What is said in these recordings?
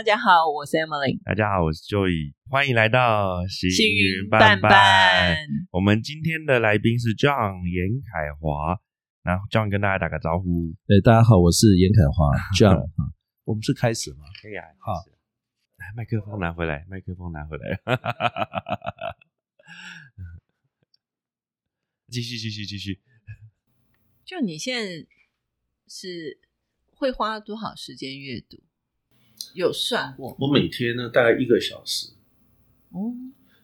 大家好，我是 Emily。大家好，我是 Joy，欢迎来到行幸云运伴伴伴，我们今天的来宾是 John 严凯华，然后 John 跟大家打个招呼。对，大家好，我是严凯华 John 啊。我们是开始吗？可以啊，好来，麦克风拿回来，麦克风拿回来。继续，继续，继续。就你现在是会花多少时间阅读？有算过？我每天呢大概一个小时，哦，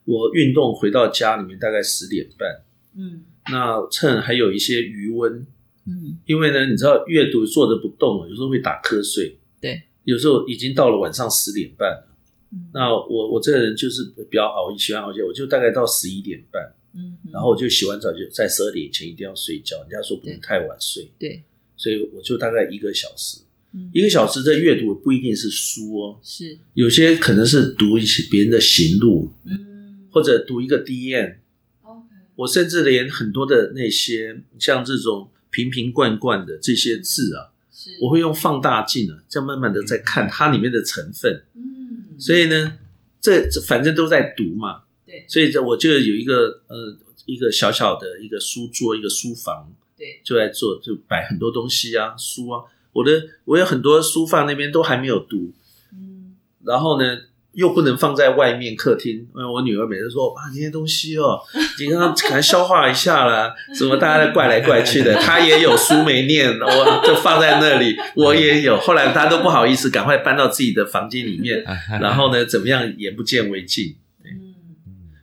我运动回到家里面大概十点半，嗯。那趁还有一些余温，嗯，因为呢，你知道阅读坐着不动，有时候会打瞌睡，对，有时候已经到了晚上十点半了。嗯。那我我这个人就是比较熬夜，喜欢熬夜，我就大概到十一点半，嗯，然后我就洗完澡就在十二点以前一定要睡觉，人家说不能太晚睡，对，所以我就大概一个小时，嗯。一个小时的阅读不一定是书哦，是，有些可能是读一些别人的行路，嗯。或者读一个 D N，OK，我甚至连很多的那些像这种瓶瓶罐罐的这些字啊，是，我会用放大镜啊，这样慢慢的在看它里面的成分。嗯，所以呢，这这反正都在读嘛，对。所以这我就有一个呃一个小小的一个书桌，一个书房，对，就在做，就摆很多东西啊，书啊。我的我有很多书放那边都还没有读，嗯然后呢，又不能放在外面客厅，因为我女儿每次说：“啊，这些东西哦，你刚刚可能消化一下啦，什么大家在怪来怪去的，她也有书没念，我就放在那里，我也有。后来她都不好意思，赶快搬到自己的房间里面，然后呢，怎么样眼不见为净。嗯，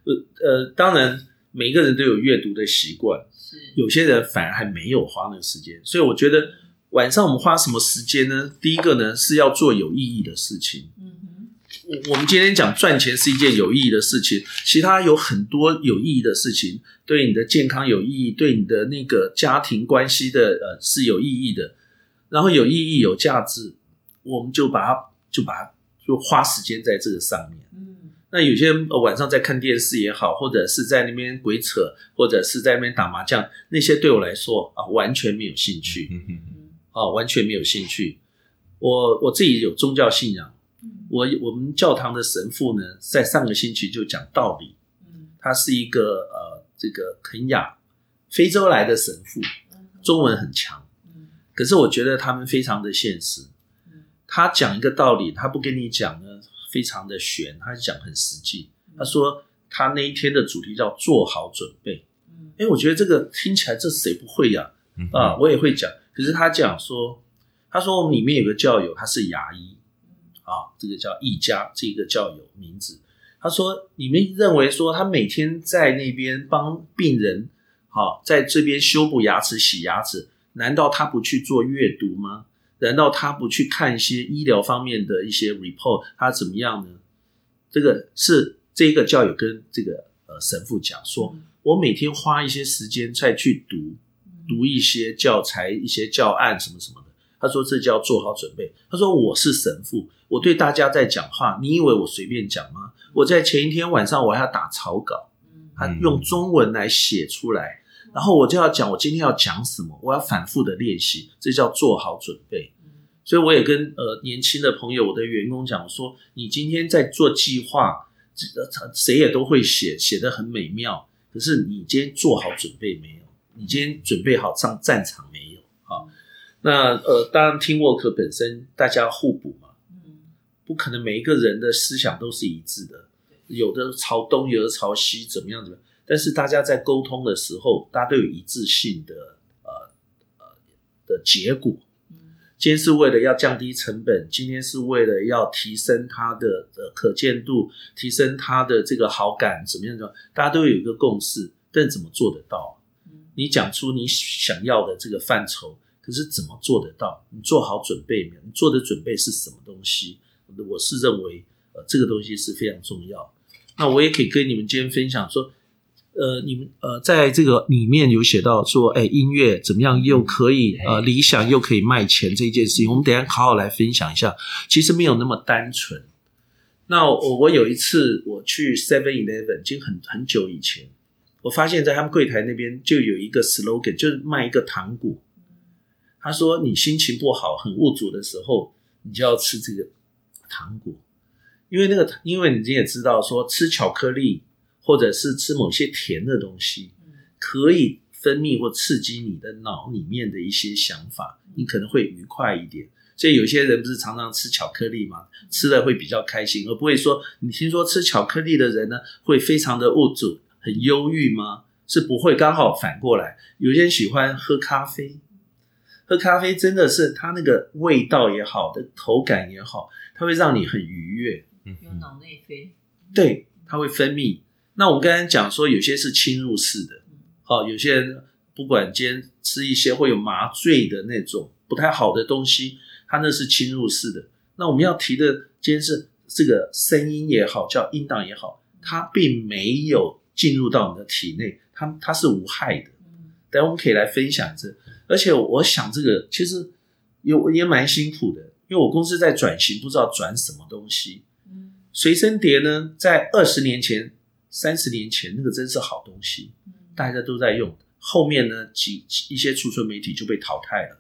呃呃，当然每一个人都有阅读的习惯，是，有些人反而还没有花那个时间，所以我觉得晚上我们花什么时间呢？第一个呢是要做有意义的事情。嗯哼，我我们今天讲赚钱是一件有意义的事情，其他有很多有意义的事情，对你的健康有意义，对你的那个家庭关系的呃是有意义的，然后有意义有价值，我们就把它就把它就花时间在这个上面。嗯那有些晚上在看电视也好，或者是在那边鬼扯，或者是在那边打麻将，那些对我来说啊完全没有兴趣嗯嗯嗯啊，完全没有兴趣。我我自己有宗教信仰。嗯我我们教堂的神父呢，在上个星期就讲道理，嗯他是一个呃这个肯雅非洲来的神父，中文很强，嗯可是我觉得他们非常的现实。嗯他讲一个道理，他不跟你讲呢非常的玄，他讲很实际。他说他那一天的主题叫做好准备。嗯哎，我觉得这个听起来这谁不会呀、嗯啊？我也会讲，可是他讲说，他说我们里面有个教友，他是牙医。啊，这个叫易家，这个教友名字。他说：“你们认为说他每天在那边帮病人，好、在这边修补牙齿、洗牙齿，难道他不去做阅读吗？难道他不去看一些医疗方面的一些 report？他怎么样呢？这个是这个教友跟这个呃神父讲说，我每天花一些时间再去读读一些教材、一些教案什么什么的。他说这叫做好准备。他说我是神父，我对大家在讲话，你以为我随便讲吗？我在前一天晚上我还要打草稿，嗯他用中文来写出来，然后我就要讲我今天要讲什么，我要反复的练习，这叫做好准备。所以我也跟呃年轻的朋友，我的员工讲说，你今天在做计划，谁也都会写，写的很美妙，可是你今天做好准备没有？你今天准备好上战场没有？啊，那呃，当然听沃克本身大家互补嘛，嗯不可能每一个人的思想都是一致的，有的朝东，有的朝西，怎么样怎么样？但是大家在沟通的时候，大家都有一致性的呃呃的结果。嗯今天是为了要降低成本，今天是为了要提升它的呃可见度，提升它的这个好感，怎么样怎么样？大家都有一个共识，但怎么做得到？你讲出你想要的这个范畴，可是怎么做得到？你做好准备没有？你做的准备是什么东西？我是认为，呃，这个东西是非常重要。那我也可以跟你们今天分享说，呃，你们呃，在这个里面有写到说，哎，音乐怎么样又可以呃理想又可以卖钱这件事情，我们等下好好来分享一下。其实没有那么单纯。那我我有一次我去 Seven Eleven，已经很很久以前，我发现在他们柜台那边就有一个 slogan，就是卖一个糖果。他说你心情不好、很无助的时候，你就要吃这个糖果，因为那个，因为你也知道说吃巧克力或者是吃某些甜的东西，可以分泌或刺激你的脑里面的一些想法，你可能会愉快一点。所以有些人不是常常吃巧克力吗？吃了会比较开心，而不会说你听说吃巧克力的人呢会非常的物质、很忧郁吗？是不会，刚好反过来，有些人喜欢喝咖啡，喝咖啡真的是它那个味道也好的口感也好，它会让你很愉悦。有脑内啡，对，它会分泌。那我刚才讲说，有些是侵入式的，好，有些人不管今天吃一些会有麻醉的那种不太好的东西。它那是侵入式的，那我们要提的今天是这个声音也好，叫音档也好，它并没有进入到你的体内，它它是无害的。等我们可以来分享这，而且我想这个其实也也蛮辛苦的，因为我公司在转型，不知道转什么东西。随身碟呢，在二十年前、三十年前，那个真是好东西，大家都在用。后面呢，几一些储存媒体就被淘汰了。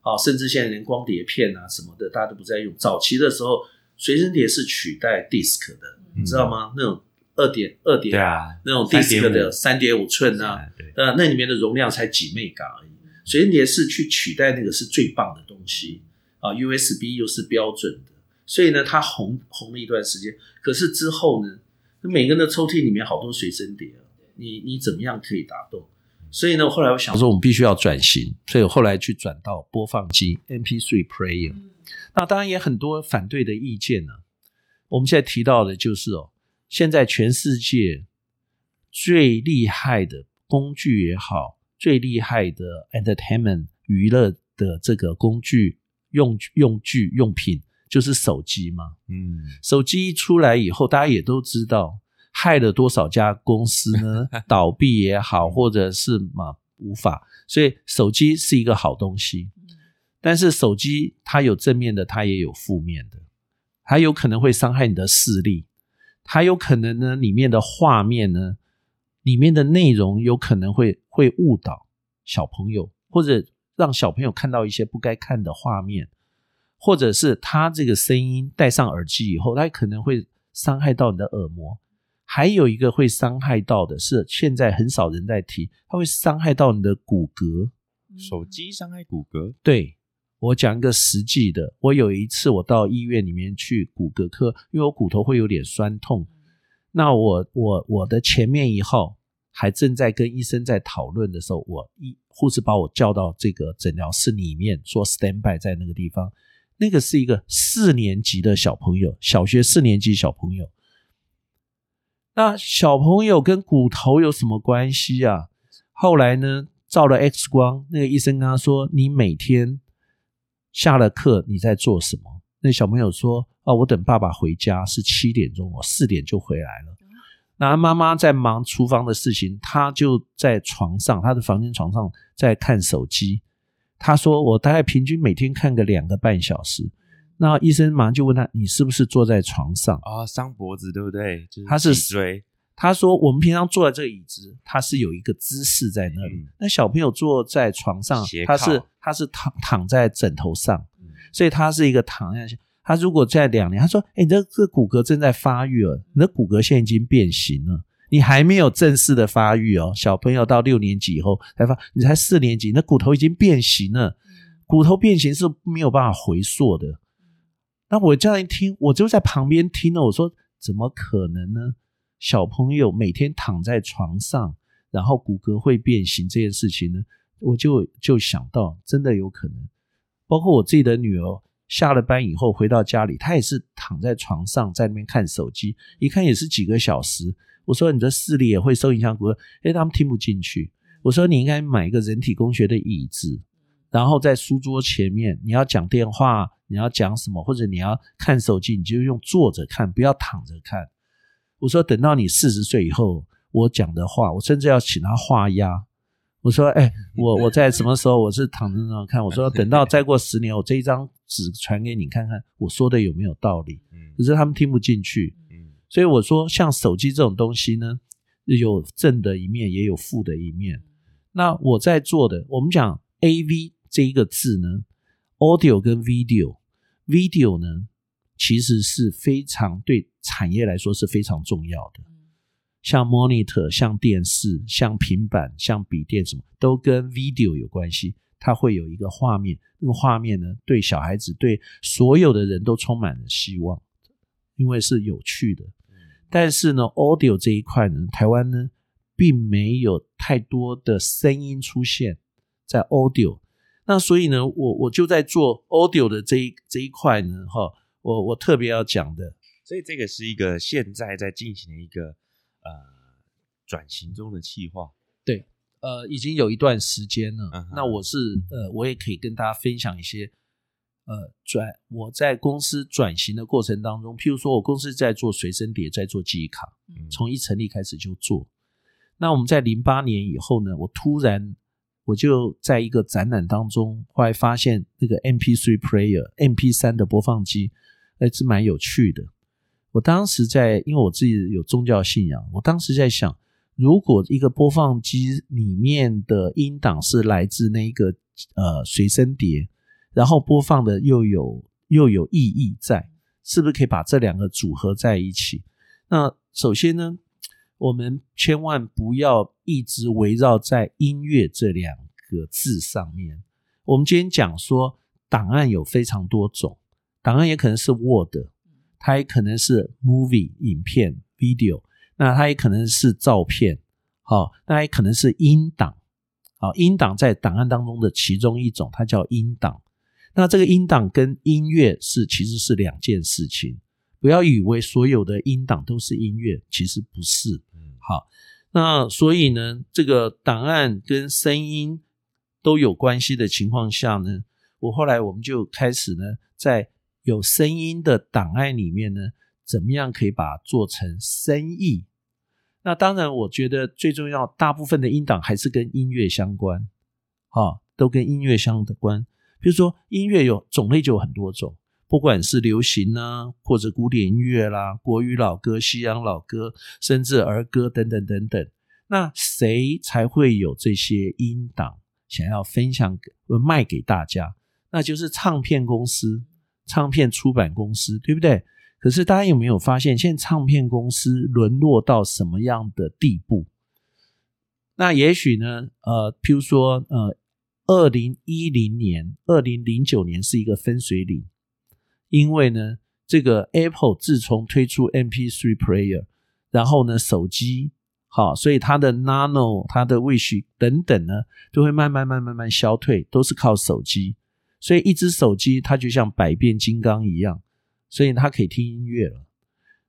好，甚至现在连光碟片啊什么的，大家都不再用。早期的时候，随身碟是取代 disk 的，你知道吗？那种二点二点，对啊，那种 disc 的三点五寸啊，呃，那里面的容量才几 m 港而已。随身碟是去取代那个是最棒的东西啊，USB 又是标准的，所以呢，它红红了一段时间。可是之后呢，每个人的抽屉里面好多随身碟啊，你你怎么样可以打动？所以呢，后来我想说，我们必须要转型，所以我后来去转到播放机 MP3 player。那当然也很多反对的意见呢。我们现在提到的就是哦，现在全世界最厉害的工具也好，最厉害的 entertainment 娱乐的这个工具用用具用品就是手机嘛。嗯，手机一出来以后，大家也都知道。害了多少家公司呢？倒闭也好，或者是嘛无法，所以手机是一个好东西。但是手机它有正面的，它也有负面的，它有可能会伤害你的视力，它有可能呢里面的画面呢，里面的内容有可能会会误导小朋友，或者让小朋友看到一些不该看的画面，或者是他这个声音戴上耳机以后，他可能会伤害到你的耳膜。还有一个会伤害到的是，现在很少人在提，它会伤害到你的骨骼。手机伤害骨骼？对，我讲一个实际的。我有一次我到医院里面去骨骼科，因为我骨头会有点酸痛。那我我我的前面一号还正在跟医生在讨论的时候，我医护士把我叫到这个诊疗室里面，说 stand by 在那个地方。那个是一个四年级的小朋友，小学四年级小朋友。那小朋友跟骨头有什么关系啊？后来呢，照了 X 光，那个医生跟他说：“你每天下了课你在做什么？”那小朋友说：“啊，我等爸爸回家是七点钟，我四点就回来了。”那妈妈在忙厨房的事情，他就在床上，他的房间床上在看手机。他说：“我大概平均每天看个两个半小时。”那医生马上就问他：“你是不是坐在床上啊？伤脖子对不对？他是椎。他说我们平常坐在这个椅子，它是有一个姿势在那里。那小朋友坐在床上，他是他是躺躺在枕头上，所以他是一个躺下去。他如果在两年，他说：哎，你这这骨骼正在发育了，你的骨骼现在已经变形了，你还没有正式的发育哦。小朋友到六年级以后才发，你才四年级，那骨头已经变形了。骨头变形是没有办法回溯的。”那我这样一听，我就在旁边听了。我说：“怎么可能呢？小朋友每天躺在床上，然后骨骼会变形这件事情呢？”我就就想到，真的有可能。包括我自己的女儿下了班以后回到家里，她也是躺在床上在那边看手机，一看也是几个小时。我说：“你的视力也会受影响。”骨骼，哎，他们听不进去。我说：“你应该买一个人体工学的椅子，然后在书桌前面，你要讲电话。”你要讲什么，或者你要看手机，你就用坐着看，不要躺着看。我说等到你四十岁以后，我讲的话，我甚至要请他画押。我说，哎，我我在什么时候我是躺着那看？我说等到再过十年，我这一张纸传给你看看，我说的有没有道理？可是他们听不进去。所以我说，像手机这种东西呢，有正的一面，也有负的一面。那我在做的，我们讲 A V 这一个字呢，audio 跟 video。video 呢，其实是非常对产业来说是非常重要的。像 monitor、像电视、像平板、像笔电，什么都跟 video 有关系。它会有一个画面，那个画面呢，对小孩子、对所有的人都充满了希望，因为是有趣的。但是呢，audio 这一块呢，台湾呢，并没有太多的声音出现在 audio。那所以呢，我我就在做 audio 的这一这一块呢，哈，我我特别要讲的。所以这个是一个现在在进行的一个呃转型中的计划。对，呃，已经有一段时间了。那我是呃，我也可以跟大家分享一些呃转我在公司转型的过程当中，譬如说我公司在做随身碟，在做记忆卡，嗯从一成立开始就做。那我们在零八年以后呢，我突然我就在一个展览当中，后来发现那个 MP3 player、MP 三的播放机，还，是蛮有趣的。我当时在，因为我自己有宗教信仰，我当时在想，如果一个播放机里面的音档是来自那一个呃随身碟，然后播放的又有又有意义在，是不是可以把这两个组合在一起？那首先呢，我们千万不要一直围绕在音乐这两个字上面。我们今天讲说，档案有非常多种，档案也可能是 Word，它也可能是 movie 影片 video，那它也可能是照片，好、那也可能是音档，好、音档在档案当中的其中一种，它叫音档。那这个音档跟音乐是其实是两件事情，不要以为所有的音档都是音乐，其实不是。嗯好，那所以呢，这个档案跟声音都有关系的情况下呢，我后来我们就开始呢，在有声音的档案里面呢，怎么样可以把它做成生意？那当然，我觉得最重要，大部分的音档还是跟音乐相关，啊，都跟音乐相关。比如说，音乐有种类就有很多种，不管是流行啊，或者古典音乐啦、国语老歌、西洋老歌，甚至儿歌等等等等。那谁才会有这些音档想要分享给卖给大家？那就是唱片公司、唱片出版公司，对不对？可是大家有没有发现，现在唱片公司沦落到什么样的地步？那也许呢，呃，譬如说，呃，二零一零年、二零零九年是一个分水岭，因为呢，这个 Apple 自从推出 MP3 player，然后呢，手机好，所以它的 Nano、它的 Wish 等等呢，都会慢慢、慢慢、慢慢消退，都是靠手机。所以一只手机它就像百变金刚一样，所以它可以听音乐了。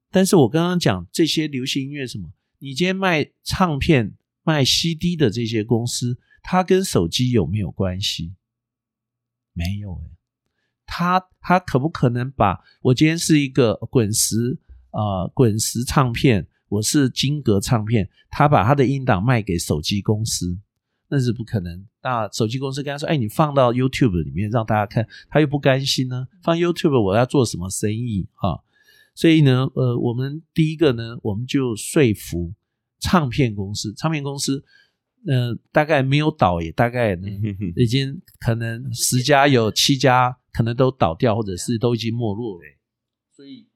但是我刚刚讲这些流行音乐什么，你今天卖唱片、卖 CD 的这些公司，它跟手机有没有关系？没有诶、它它可不可能把我今天是一个滚石呃滚石唱片，我是金格唱片，他把他的音档卖给手机公司，那是不可能。那手机公司跟他说：“哎，你放到 YouTube 里面让大家看，他又不甘心呢。放 YouTube 我要做什么生意哈、所以呢，呃，我们第一个呢，我们就说服唱片公司，唱片公司，呃，大概没有倒，也大概呢，已经可能十家有七家可能都倒掉，或者是都已经没落了。所以，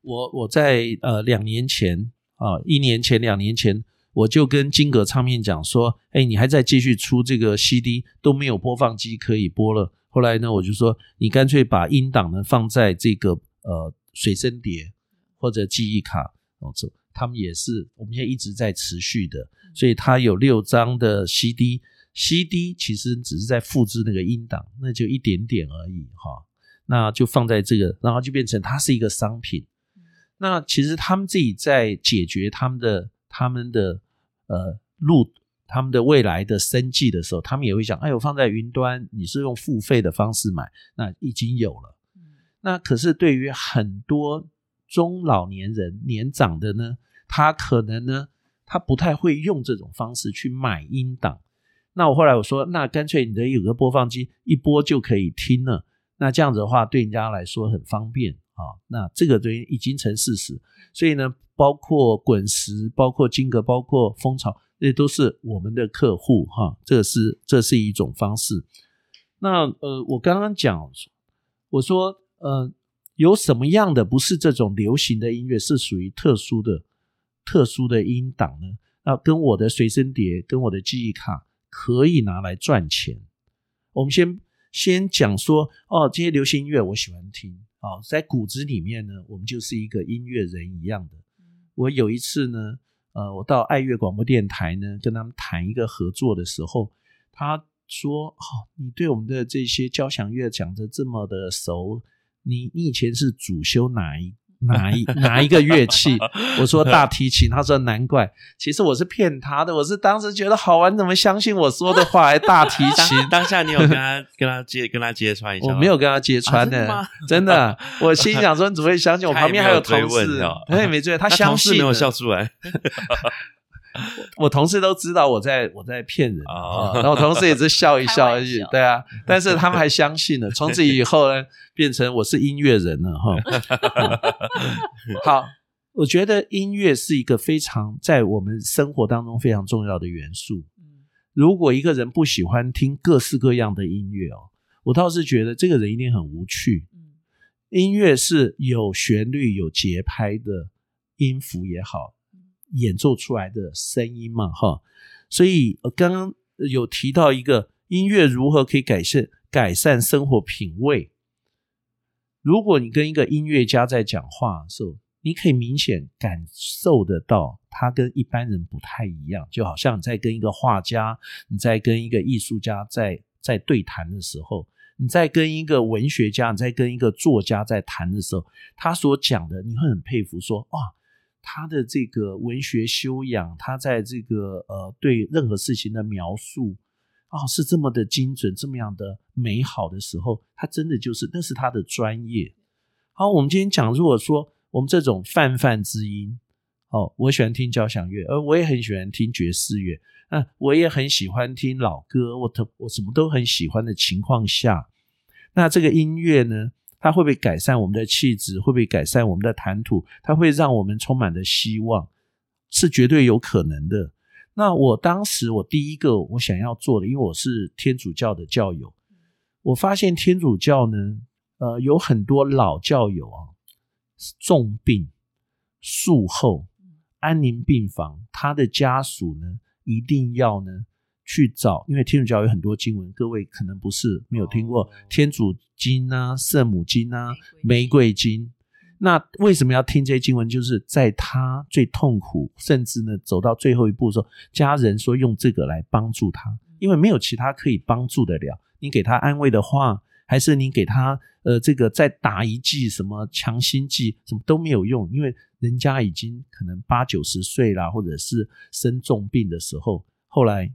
我我在呃两年前啊，一年前、两年前，我就跟金格唱片讲说，哎，你还在继续出这个 CD，都没有播放机可以播了。后来呢，我就说，你干脆把音档呢放在这个呃随身碟或者记忆卡，哦，这他们也是我们现在一直在持续的，所以它有六张的 CD。CD 其实只是在复制那个音档，那就一点点而已哈。那就放在这个，然后就变成它是一个商品。那其实他们自己在解决他们的他们的呃路他们的未来的生计的时候，他们也会想，哎，我放在云端，你是用付费的方式买，那已经有了。那可是对于很多中老年人、年长的呢，他可能呢，他不太会用这种方式去买音档。那我后来我说，那干脆你的有个播放机，一播就可以听了。那这样子的话，对人家来说很方便啊。那这个东西已经成事实，所以呢，包括滚石、包括金格、包括蜂巢，这都是我们的客户哈。这是这是一种方式。那呃，我刚刚讲，我说呃，有什么样的不是这种流行的音乐，是属于特殊的、特殊的音档呢？那跟我的随身碟、跟我的记忆卡可以拿来赚钱。我们先先讲说，哦，这些流行音乐我喜欢听，哦，在骨子里面呢，我们就是一个音乐人一样的。我有一次呢，呃，我到爱乐广播电台呢，跟他们谈一个合作的时候，他说：“哦，你对我们的这些交响乐讲的这么的熟。”你你以前是主修哪一哪一哪一个乐器？我说 大提琴，他说难怪，其实我是骗他的，我是当时觉得好玩，怎么相信我说的话？还大提琴，当下你有跟他跟他揭跟他揭穿一下？我没有跟他揭穿的，真的，我心想说你怎么会相信？我旁边还有同事，他也没追，他 相信，没有笑出来。我同事都知道我在我在骗人啊，然后同事也是笑一笑 而已，对啊，但是他们还相信了。从此以后呢，变成我是音乐人了哈。好，我觉得音乐是一个非常在我们生活当中非常重要的元素。如果一个人不喜欢听各式各样的音乐哦，我倒是觉得这个人一定很无趣。音乐是有旋律、有节拍的音符也好。演奏出来的声音嘛，哈，所以刚刚有提到一个音乐如何可以改善改善生活品味。如果你跟一个音乐家在讲话的时候，你可以明显感受得到他跟一般人不太一样，就好像你在跟一个画家，你在跟一个艺术家在在对谈的时候，你在跟一个文学家，你在跟一个作家在谈的时候，他所讲的你会很佩服，说哇。他的这个文学修养，他在这个呃对任何事情的描述啊，是这么的精准，这么样的美好的时候，他真的就是那是他的专业。好，我们今天讲，如果说我们这种泛泛之音，哦，我喜欢听交响乐，而我也很喜欢听爵士乐，嗯，我也很喜欢听老歌，我特我什么都很喜欢的情况下，那这个音乐呢？它会不会改善我们的气质？会不会改善我们的谈吐？它会让我们充满的希望，是绝对有可能的。那我当时我第一个我想要做的，因为我是天主教的教友，我发现天主教呢，呃，有很多老教友啊，重病术后安宁病房，他的家属呢，一定要呢。去找，因为天主教有很多经文，各位可能不是没有听过天主经啊、圣母经啊、玫瑰经。那为什么要听这些经文？就是在他最痛苦，甚至呢走到最后一步的时候，家人说用这个来帮助他，因为没有其他可以帮助得了。你给他安慰的话，还是你给他呃这个再打一剂什么强心剂，什么都没有用，因为人家已经可能八九十岁啦，或者是生重病的时候，后来。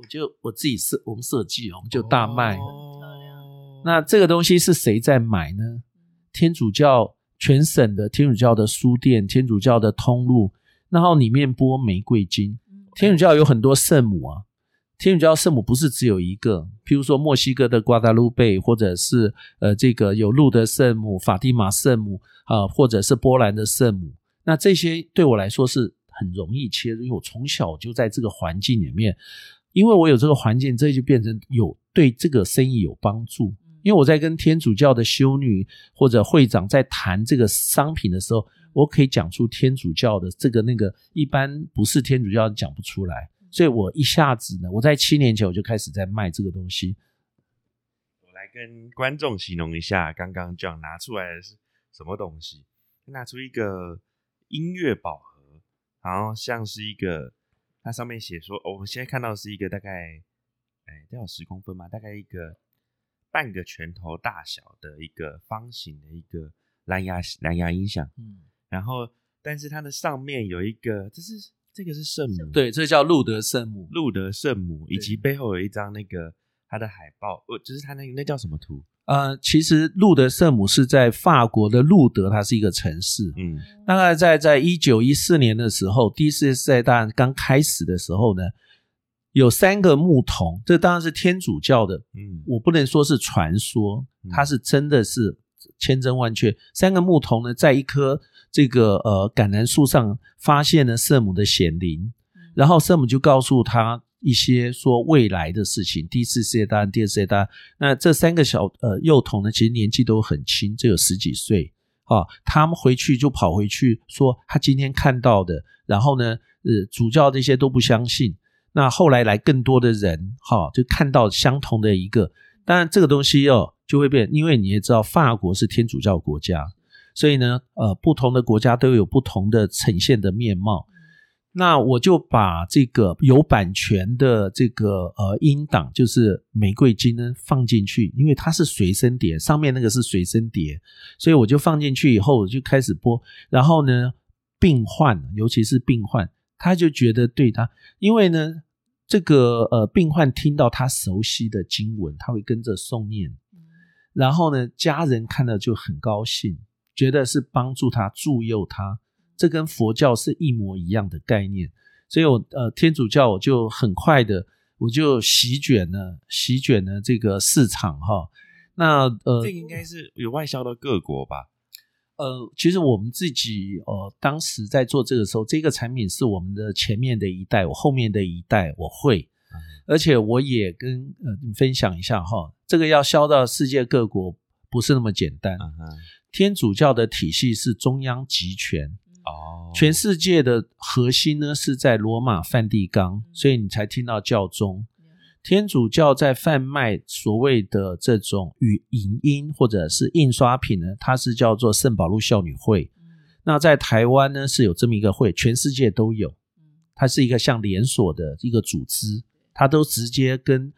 我就我自己设我们设计，我们就大卖。那这个东西是谁在买呢？天主教全省的天主教的书店、天主教的通路，然后里面播玫瑰金。天主教有很多圣母啊，天主教圣母不是只有一个，譬如说墨西哥的瓜达卢贝，或者是呃这个有路德圣母、法蒂玛圣母啊，或者是波兰的圣母。那这些对我来说是很容易切入，因为我从小就在这个环境里面。因为我有这个环境，这就变成有对这个生意有帮助。因为我在跟天主教的修女或者会长在谈这个商品的时候，我可以讲出天主教的这个那个，一般不是天主教讲不出来。所以我一下子呢，我在七年前我就开始在卖这个东西。我来跟观众形容一下，刚刚这样拿出来的是什么东西？拿出一个音乐宝盒，然后像是一个。它上面写说，我们现在看到是一个大概，哎，都有十公分嘛，大概一个半个拳头大小的一个方形的一个蓝牙蓝牙音响，嗯，然后但是它的上面有一个，这是这个是圣母，对，这叫路德圣母，路德圣母，以及背后有一张那个它的海报，呃，就是它那个那叫什么图？呃，其实路德圣母是在法国的路德，它是一个城市。嗯，大概在在一九一四年的时候，第一次世界大战刚开始的时候呢，有三个牧童，这当然是天主教的。嗯，我不能说是传说，它是真的是千真万确。三个牧童呢，在一棵这个呃橄榄树上发现了圣母的显灵，然后圣母就告诉他一些说未来的事情，第一次世界大战、第二次世界大战。那这三个小呃幼童呢，其实年纪都很轻，只有十几岁啊。他们回去就跑回去说他今天看到的，然后呢，呃，主教这些都不相信。那后来来更多的人，哈，就看到相同的一个。当然，这个东西哦就会变，因为你也知道，法国是天主教国家，所以呢，呃，不同的国家都有不同的呈现的面貌。那我就把这个有版权的这个呃音档，就是《玫瑰金》呢放进去，因为它是随身碟，上面那个是随身碟，所以我就放进去以后，我就开始播。然后呢，病患，尤其是病患，他就觉得对他，因为呢。这个呃，病患听到他熟悉的经文，他会跟着诵念，然后呢，家人看了就很高兴，觉得是帮助他助佑他，这跟佛教是一模一样的概念。所以，我呃，天主教我就很快的，我就席卷了，席卷了这个市场哈。那呃，这应该是有外销到各国吧。呃，其实我们自己呃，当时在做这个时候，这个产品是我们的前面的一代，我后面的一代我会，而且我也跟呃你分享一下哈，这个要销到世界各国不是那么简单。天主教的体系是中央集权哦，全世界的核心呢是在罗马梵蒂冈，所以你才听到教宗。天主教在贩卖所谓的这种与影音或者是印刷品呢，它是叫做圣保禄孝女会。那在台湾呢是有这么一个会，全世界都有。它是一个像连锁的一个组织，它都直接跟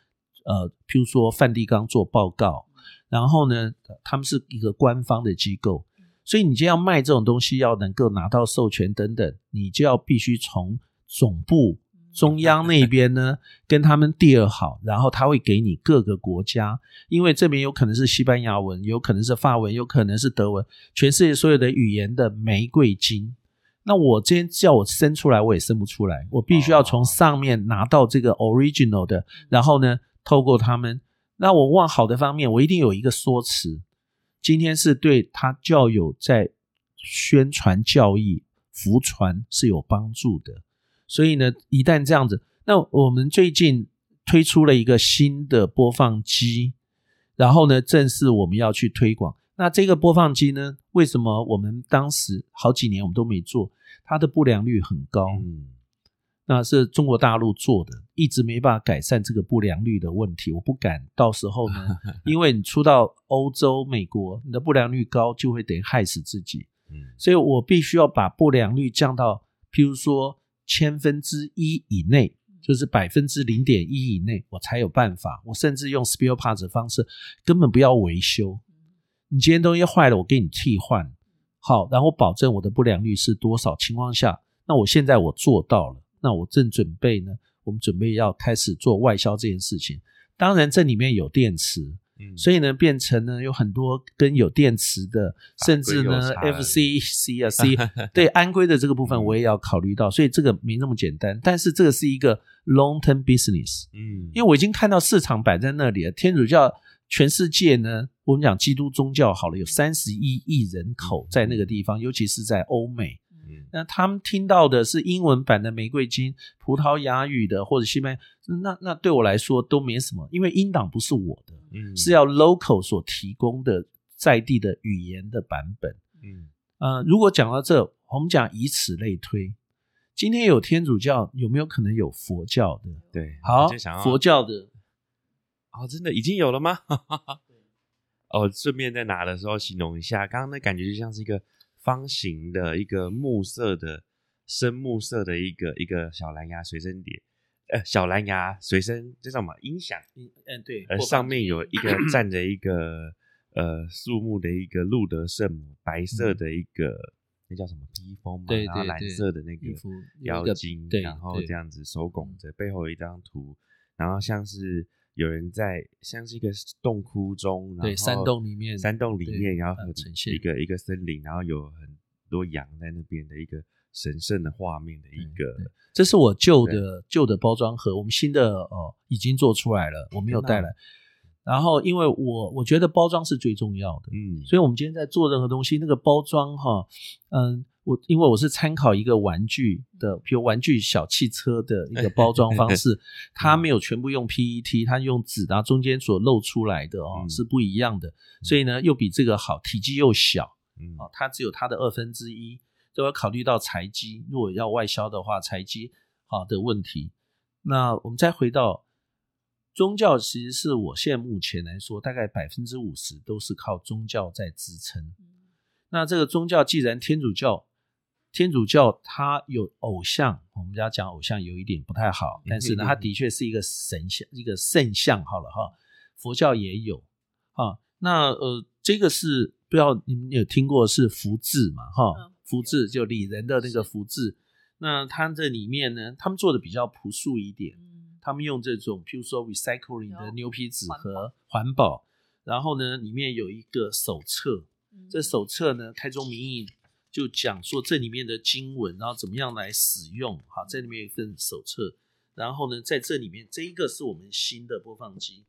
呃，譬如说梵蒂冈做报告，然后呢，他们是一个官方的机构，所以你就要卖这种东西，要能够拿到授权等等，你就要必须从总部。中央那边呢，跟他们 deal 好，然后他会给你各个国家，因为这边有可能是西班牙文，有可能是法文，有可能是德文，全世界所有的语言的玫瑰金。那我今天叫我生出来，我也生不出来，我必须要从上面拿到这个 original 的，然后呢，透过他们，那我往好的方面，我一定有一个说辞，今天是对他教友在宣传教义、福传是有帮助的。所以呢，一旦这样子，那我们最近推出了一个新的播放机，然后呢，正式我们要去推广。那这个播放机呢，为什么我们当时好几年我们都没做？它的不良率很高，那是中国大陆做的，一直没办法改善这个不良率的问题。我不敢到时候呢，因为你出到欧洲、美国，你的不良率高，就会等于害死自己。嗯，所以我必须要把不良率降到，譬如说。千分之一以内，就是百分之零点一以内，我才有办法。我甚至用 spare parts 的方式，根本不要维修。你今天东西坏了，我给你替换，好，然后保证我的不良率是多少情况下，那我现在我做到了，那我正准备呢，我们准备要开始做外销这件事情。当然，这里面有电池。嗯所以呢，变成呢有很多跟有电池的，甚至呢 F C C 啊 C 对安规的这个部分我也要考虑到，所以这个没那么简单。但是这个是一个 long term business，嗯，因为我已经看到市场摆在那里了。天主教全世界呢，我们讲基督宗教好了，有三十一亿人口在那个地方，尤其是在欧美。那他们听到的是英文版的《玫瑰金》，葡萄牙语的或者西班牙，那那对我来说都没什么，因为音档不是我的，嗯，是要 local 所提供的在地的语言的版本，嗯，呃，如果讲到这，我们讲以此类推，今天有天主教，有没有可能有佛教的？对，好，佛教的，哦，真的已经有了吗？哦，顺便在拿的时候形容一下，刚刚那感觉就像是一个。方形的一个木色的深木色的一个一个小蓝牙随身碟，呃，小蓝牙随身这叫什么音响？嗯，对。而上面有一个站着一个呃树木的一个路德圣母，白色的一个那叫什么披风嘛？然后蓝色的那个腰巾，然后这样子手拱着，背后有一张图，然后像是。有人在像是一个洞窟中，对，山洞里面，山洞里面，然后呈现一个一个森林，然后有很多羊在那边的一个神圣的画面的一个。这是我旧的旧的包装盒，我们新的哦已经做出来了，我没有带来。然后因为我我觉得包装是最重要的，嗯，所以我们今天在做任何东西，那个包装哈，嗯，我因为我是参考一个玩具的，比如玩具小汽车的一个包装方式，它没有全部用 PET，它用纸，然后中间所露出来的哦、嗯。是不一样的，所以呢又比这个好，体积又小嗯。哦，它只有它的二分之一，都要考虑到材积，如果要外销的话，材积好的问题。那我们再回到宗教，其实是我现在目前来说，大概百分之五十都是靠宗教在支撑。那这个宗教既然天主教，天主教它有偶像，我们家讲偶像有一点不太好，但是呢，它的确是一个神像，一个圣像。好了哈，佛教也有啊。那呃，这个是不知道你们有听过是福字嘛？哈嗯，福字就李人的那个福字。那它这里面呢，他们做的比较朴素一点，嗯，他们用这种，譬如说 recycling 的牛皮纸环盒环保，然后呢，里面有一个手册，嗯这手册呢，开宗明义就讲说这里面的经文，然后怎么样来使用。好，这里面有一份手册，然后呢，在这里面这一个是我们新的播放机，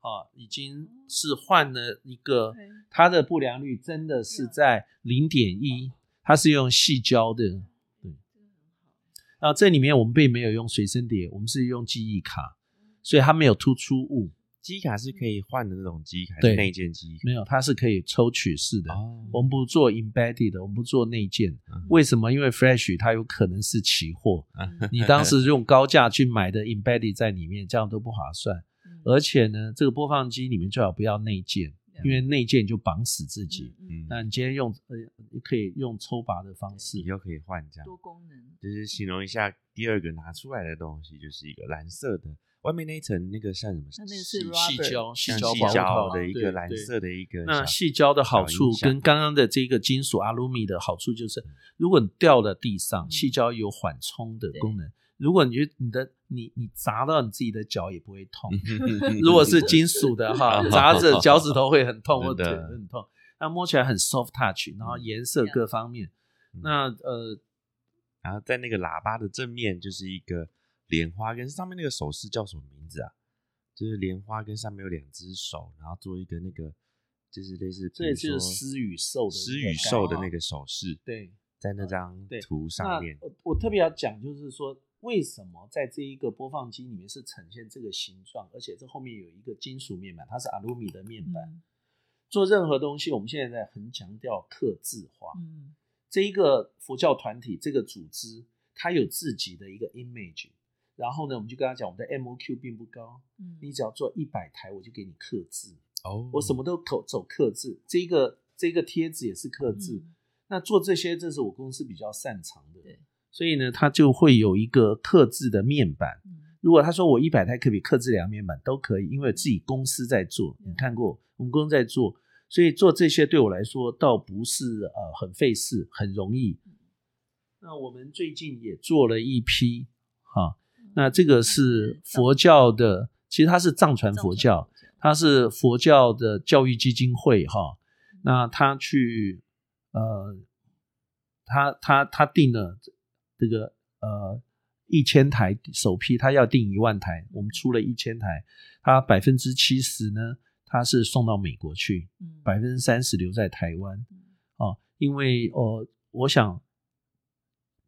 啊，已经是换了一个它的不良率真的是在零点一，它是用细胶的。对，然后这里面我们并没有用随身碟，我们是用记忆卡，所以它没有突出物，机卡是可以换的那种机卡，对是内建机卡。没有，它是可以抽取式的。哦我们不做 embedded 的，我们不做内建。嗯为什么？因为 Flash 它有可能是期货，嗯你当时用高价去买的 embedded 在里面，这样都不划算。嗯而且呢，这个播放机里面最好不要内建，嗯因为内建就绑死自己。那你今天用呃，可以用抽拔的方式以，后可以换这样。多功能，就是形容一下第二个拿出来的东西，就是一个蓝色的，外面那一层那个像什么？像那个是细胶、细胶细胶套的一个蓝色的一个那细胶的好处跟刚刚的这个金属阿鲁米的好处就是，如果你掉了地上，嗯。细胶有缓冲的功能。如果你觉得你的你你砸到你自己的脚也不会痛，嗯如果是金属的哈，砸着脚趾头会很痛 或腿会很痛。那摸起来很 soft touch，然后颜色各方面，嗯。那呃然后在那个喇叭的正面就是一个莲花，跟上面那个手势叫什么名字啊？就是莲花跟上面有两只手，然后做一个那个就是类似，这就是狮与兽的狮与兽的那个手势，对。在那张图上面，我我特别要讲，就是说为什么在这一个播放机里面是呈现这个形状，而且这后面有一个金属面板，它是阿鲁米的面板。做任何东西，我们现在在很强调刻字化。嗯这一个佛教团体这个组织，它有自己的一个 image。然后呢，我们就跟他讲，我们的 MOQ 并不高，嗯你只要做一百台，我就给你刻字。哦我什么都口走刻字，这个这个贴纸也是刻字。嗯那做这些，这是我公司比较擅长的对，所以呢，他就会有一个刻字的面板。嗯如果他说我一百台可不可以刻字两个面板都可以，因为自己公司在做，嗯你看过我们公司在做，所以做这些对我来说倒不是呃很费事，很容易。那我们最近也做了一批哈，那这个是佛教的，其实它是藏传佛教，它是佛教的教育基金会哈，那他去呃，他他他定了这个呃一千台首批，他要定一万台，我们出了一千台，他百分之七十呢，他是送到美国去，嗯百分之三十留在台湾嗯。哦，因为呃，我想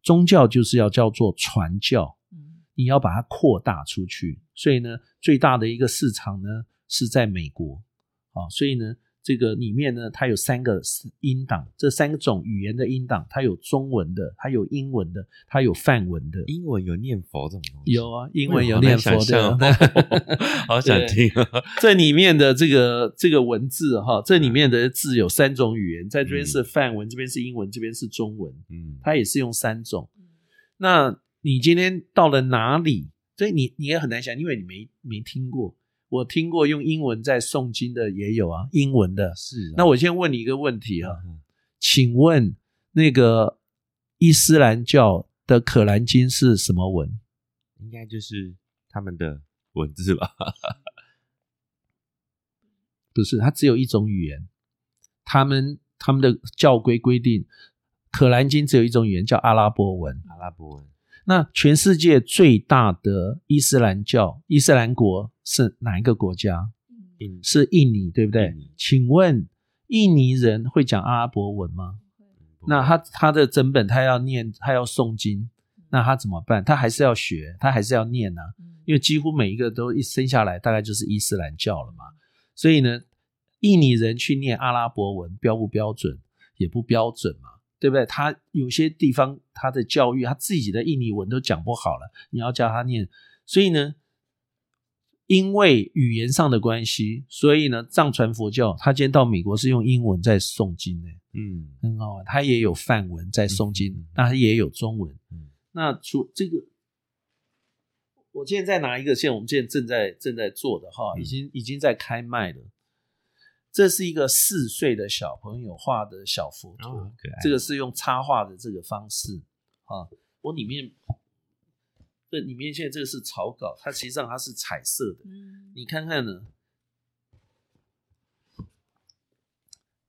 宗教就是要叫做传教，嗯你要把它扩大出去，所以呢，最大的一个市场呢是在美国。啊，所以呢，这个里面呢，它有三个音档，这三种语言的音档，它有中文的，它有英文的，它有梵文的，英文有念佛这种东西，有啊，英文有念佛的。哦，好想听啊。这里面的这个这个文字哈，这里面的字有三种语言，在这边是梵文，这边是英文，这边是中文，嗯，它也是用三种。嗯。那你今天到了哪里？所以你你也很难想，因为你没没听过。我听过用英文在诵经的也有啊，英文的。是啊。那我先问你一个问题啊，嗯请问那个伊斯兰教的可兰经是什么文？应该就是他们的文字吧？不是，它只有一种语言。他们他们的教规规定，可兰经只有一种语言，叫阿拉伯文。阿拉伯文那全世界最大的伊斯兰教伊斯兰国是哪一个国家？是印尼，对不对？请问印尼人会讲阿拉伯文吗？不那他他的整本他要念，他要诵经，那他怎么办？他还是要学，他还是要念啊，因为几乎每一个都一生下来大概就是伊斯兰教了嘛。所以呢，印尼人去念阿拉伯文标不标准？也不标准嘛，对不对？他有些地方他的教育，他自己的印尼文都讲不好了，你要教他念，所以呢。因为语言上的关系，所以呢，藏传佛教他今天到美国是用英文在诵经呢，嗯，很好玩。他也有梵文在诵经，那他也有中文。嗯那除这个，我现在再拿一个，现在我们现在正在正在做的哈，已经已经在开卖了。这是一个四岁的小朋友画的小佛陀，这个是用插画的这个方式啊，我里面。这里面现在这个是草稿，它实际上它是彩色的。嗯，你看看呢？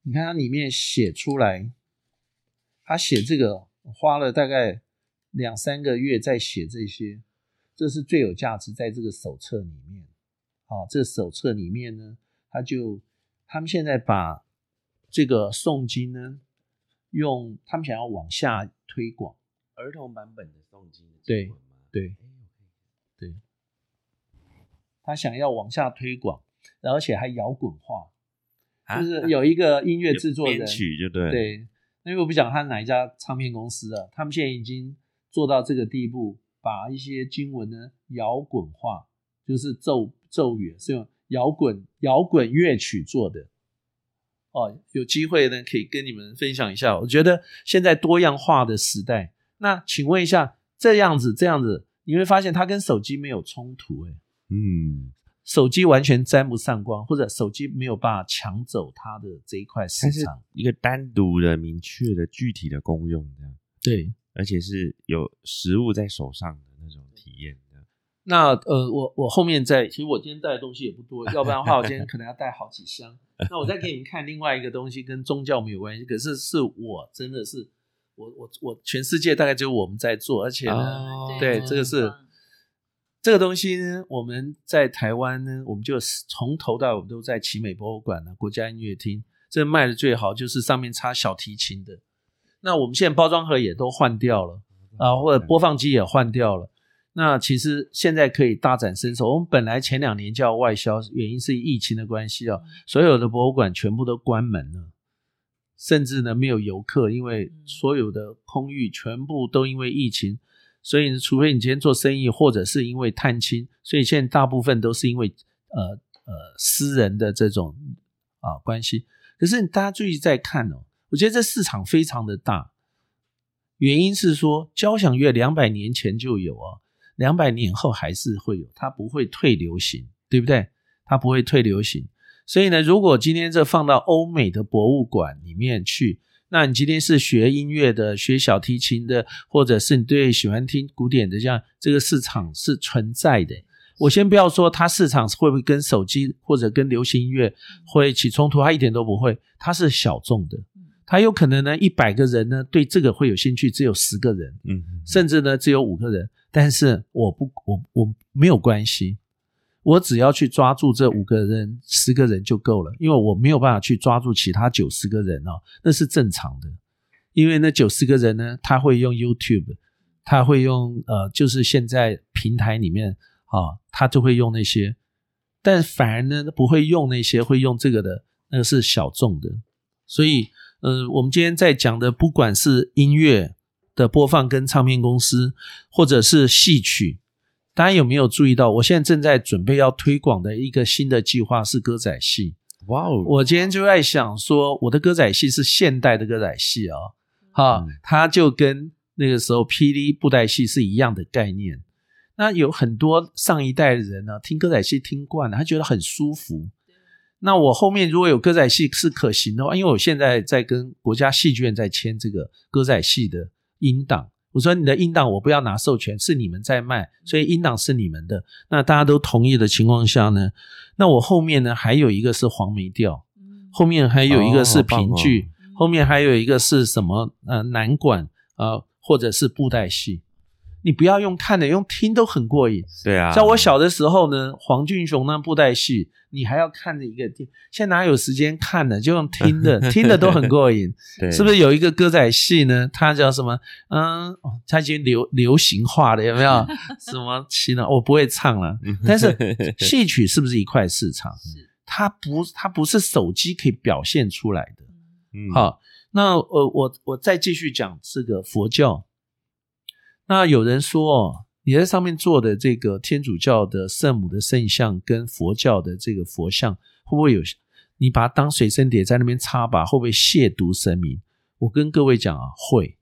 你看它里面写出来，他写这个花了大概两三个月在写这些，这是最有价值在这个手册里面。啊，这个手册里面呢，他就他们现在把这个诵经呢，用他们想要往下推广。儿童版本的诵经，对。对，对，他想要往下推广，而且还摇滚化，就是有一个音乐制作人，曲就对，对，因为我不讲他哪一家唱片公司的，他们现在已经做到这个地步，把一些经文呢摇滚化，就是咒咒语是用摇滚摇滚乐曲做的。哦，有机会呢可以跟你们分享一下，我觉得现在多样化的时代，那请问一下。这样子，这样子，你会发现它跟手机没有冲突，哎，嗯，手机完全沾不上光，或者手机没有办法抢走它的这一块市场，一个单独的、明确的、具体的功用，这样。对，而且是有实物在手上的那种体验那呃，我我后面再，其实我今天带的东西也不多，要不然的话，我今天可能要带好几箱。那我再给你们看另外一个东西，跟宗教没有关系，可是是我真的是。我我我，全世界大概只有我们在做，而且呢，对这个是这个东西呢，我们在台湾呢，我们就从头到尾都在奇美博物馆呢，国家音乐厅，这卖的最好就是上面插小提琴的。那我们现在包装盒也都换掉了啊，或者播放机也换掉了。那其实现在可以大展身手。我们本来前两年就要外销，原因是疫情的关系啊，所有的博物馆全部都关门了。甚至呢没有游客，因为所有的空域全部都因为疫情，所以除非你今天做生意，或者是因为探亲，所以现在大部分都是因为呃呃私人的这种啊关系。可是大家注意在看哦，我觉得这市场非常的大，原因是说交响乐两百年前就有哦，两百年后还是会有，它不会退流行，对不对？它不会退流行。所以呢，如果今天这放到欧美的博物馆里面去，那你今天是学音乐的、学小提琴的，或者是你对喜欢听古典的，这样这个市场是存在的。我先不要说它市场会不会跟手机或者跟流行音乐会起冲突，它一点都不会，它是小众的，它有可能呢一百个人呢对这个会有兴趣，只有十个人，嗯，甚至呢只有五个人，但是我不，我我没有关系。我只要去抓住这五个人、十个人就够了，因为我没有办法去抓住其他九十个人哦，那是正常的。因为那九十个人呢，他会用 YouTube，他会用呃，就是现在平台里面啊，他就会用那些，但反而呢，不会用那些会用这个的，那个是小众的。所以，呃，我们今天在讲的，不管是音乐的播放跟唱片公司，或者是戏曲。大家有没有注意到？我现在正在准备要推广的一个新的计划是歌仔戏。哇哦！我今天就在想说，我的歌仔戏是现代的歌仔戏哦，哈，它就跟那个时候霹雳布袋戏是一样的概念。那有很多上一代的人呢，听歌仔戏听惯了，他觉得很舒服。那我后面如果有歌仔戏是可行的话，因为我现在在跟国家戏剧院在签这个歌仔戏的音档。我说你的音档我不要拿授权，是你们在卖，所以音档是你们的。那大家都同意的情况下呢，那我后面呢还有一个是黄梅调，后面还有一个是评剧，后面还有一个是什么呃南管啊，或者是布袋戏。你不要用看的，用听都很过瘾。对啊，像我小的时候呢，黄俊雄那布袋戏，你还要看着一个电，现在哪有时间看呢？就用听的，听的都很过瘾。对是不是有一个歌仔戏呢？它叫什么？嗯，哦它已经流流行化了，有没有？什么戏呢？我不会唱了，但是戏曲是不是一块市场？是它不，它不是手机可以表现出来的。嗯，好，那呃，我我再继续讲这个佛教。那有人说哦，你在上面做的这个天主教的圣母的圣像跟佛教的这个佛像，会不会有你把它当随身碟在那边插吧？会不会亵渎神明？我跟各位讲啊，会，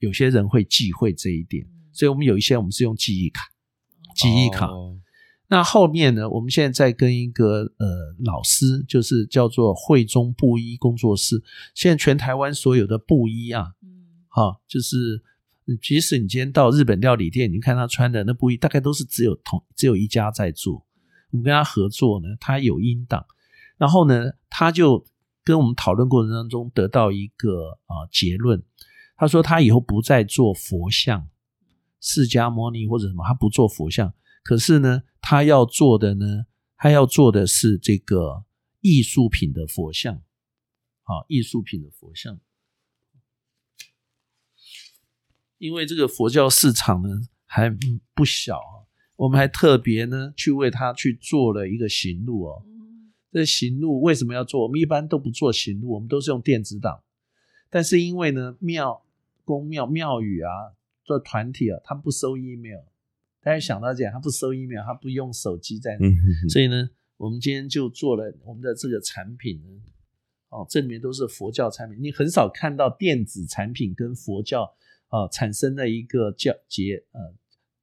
有些人会忌讳这一点，所以我们有一些我们是用记忆卡，记忆卡。哦那后面呢，我们现在在跟一个呃老师，就是叫做会中布衣工作室。现在全台湾所有的布衣啊，嗯哈、就是嗯即使你今天到日本料理店，你看他穿的那布衣，大概都是只有同只有一家在做。我们跟他合作呢，他有音档，然后呢，他就跟我们讨论过程当中得到一个啊、结论，他说他以后不再做佛像，释迦牟尼或者什么，他不做佛像。可是呢，他要做的呢，他要做的是这个艺术品的佛像，好，艺术品的佛像。因为这个佛教市场呢还嗯不小啊，我们还特别呢去为他去做了一个行路哦。嗯这行路为什么要做？我们一般都不做行路，我们都是用电子档。但是因为呢，庙、公庙、庙宇啊，做团体啊，他不收 email。大家想到这样，他不收 email，他不用手机在那，嗯哼哼所以呢，我们今天就做了我们的这个产品呢。哦，这里面都是佛教产品，你很少看到电子产品跟佛教啊、产生了一个交结呃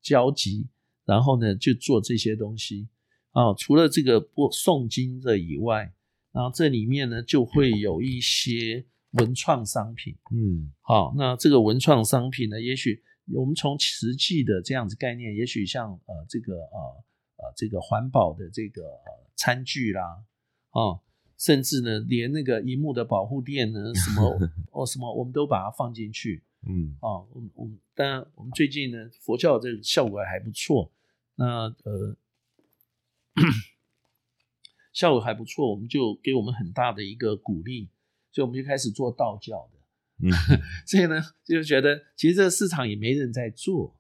交集，然后呢就做这些东西啊、除了这个播诵经的以外，然后这里面呢就会有一些文创商品。嗯好，那这个文创商品呢，也许我们从实际的这样子概念，也许像呃这个呃呃这个环保的这个呃餐具啦，啊、甚至呢连那个荧幕的保护垫呢，什么 哦什么，我们都把它放进去嗯啊。我们我们当然我们最近呢佛教这个效果还不错，那呃 效果还不错，我们就给我们很大的一个鼓励，所以我们就开始做道教的。嗯 所以呢，就觉得其实这个市场也没人在做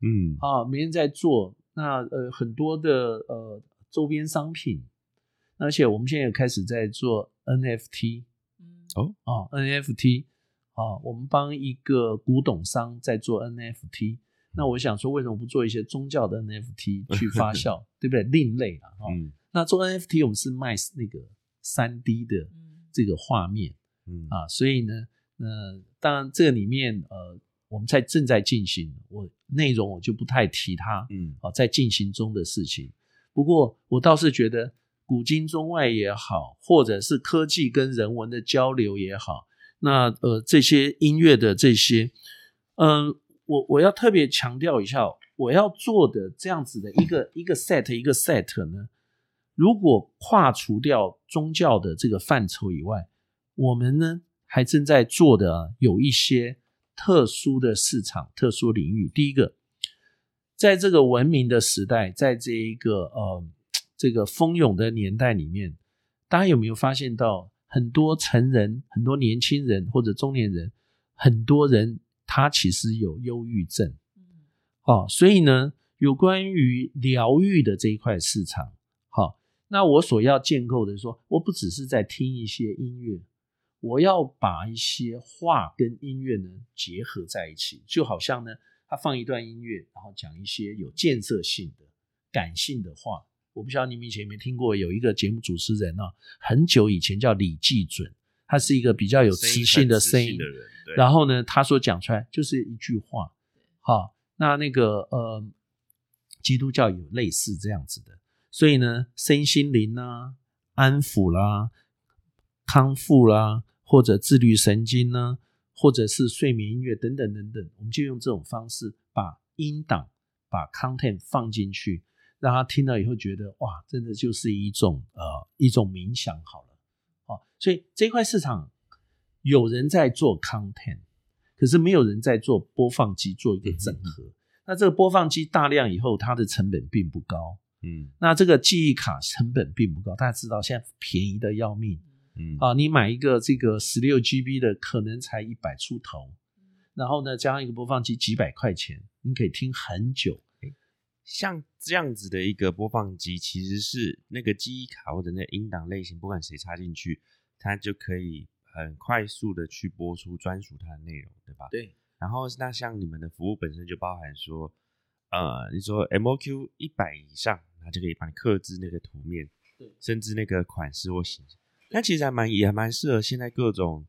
嗯啊，没人在做。那呃，很多的呃周边商品，而且我们现在也开始在做 NFT 嗯哦啊，NFT 啊，我们帮一个古董商在做 NFT。那我想说，为什么不做一些宗教的 NFT 去发酵，对不对？另类啊，哦、嗯那做 NFT 我们是卖那个三 D 的嗯这个画面。嗯啊，所以呢，呃，当然这个里面呃，我们在正在进行，我内容我就不太提它嗯啊，在进行中的事情。不过我倒是觉得古今中外也好，或者是科技跟人文的交流也好，那呃这些音乐的这些，嗯、我我要特别强调一下，我要做的这样子的一个一个 set 一个 set 呢，如果跨除掉宗教的这个范畴以外，我们呢还正在做的有一些特殊的市场、特殊领域。第一个，在这个文明的时代，在这一个呃这个蜂拥的年代里面，大家有没有发现到很多成人、很多年轻人或者中年人，很多人他其实有忧郁症。嗯哦，所以呢，有关于疗愈的这一块市场，好、那我所要建构的说，我不只是在听一些音乐，我要把一些话跟音乐呢结合在一起，就好像呢，他放一段音乐，然后讲一些有建设性的、感性的话。我不知道你们以前有没有听过，有一个节目主持人啊，很久以前叫李济准，他是一个比较有磁性的声音的人，然后呢，他所讲出来就是一句话，好，那那个呃，基督教有类似这样子的，所以呢，身心灵啦、安抚啦、康复啦，或者自律神经呢，或者是睡眠音乐等等等等，我们就用这种方式把音档、把 content 放进去，让他听了以后觉得哇，真的就是一种呃一种冥想好了，哦，所以这块市场有人在做 content，可是没有人在做播放机做一个整合。那这个播放机大量以后，它的成本并不高。嗯那这个记忆卡成本并不高，大家知道现在便宜的要命嗯啊！你买一个这个十六 GB 的，可能才一百出头，然后呢，加上一个播放机几百块钱，你可以听很久。像这样子的一个播放机，其实是那个记忆卡或者那个音档类型，不管谁插进去，它就可以很快速的去播出专属它的内容，对吧？。对，然后那像你们的服务本身就包含说，呃，你说 MOQ 一百以上，它就可以帮你刻制那个图面，对甚至那个款式或形象。那其实还蛮也还蛮适合现在各种，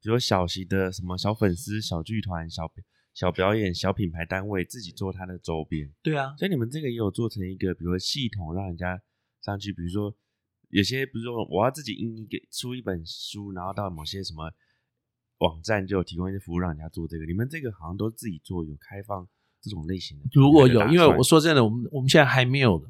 比如说小型的什么小粉丝、小剧团、小小表演、小品牌单位自己做它的周边。对啊，所以你们这个也有做成一个，比如说系统，让人家上去，比如说有些，比如说我要自己印一个出一本书，然后到某些什么网站就有提供一些服务让人家做这个。你们这个好像都自己做，有开放这种类型的。如果有，因为我说真的，我们我们现在还没有，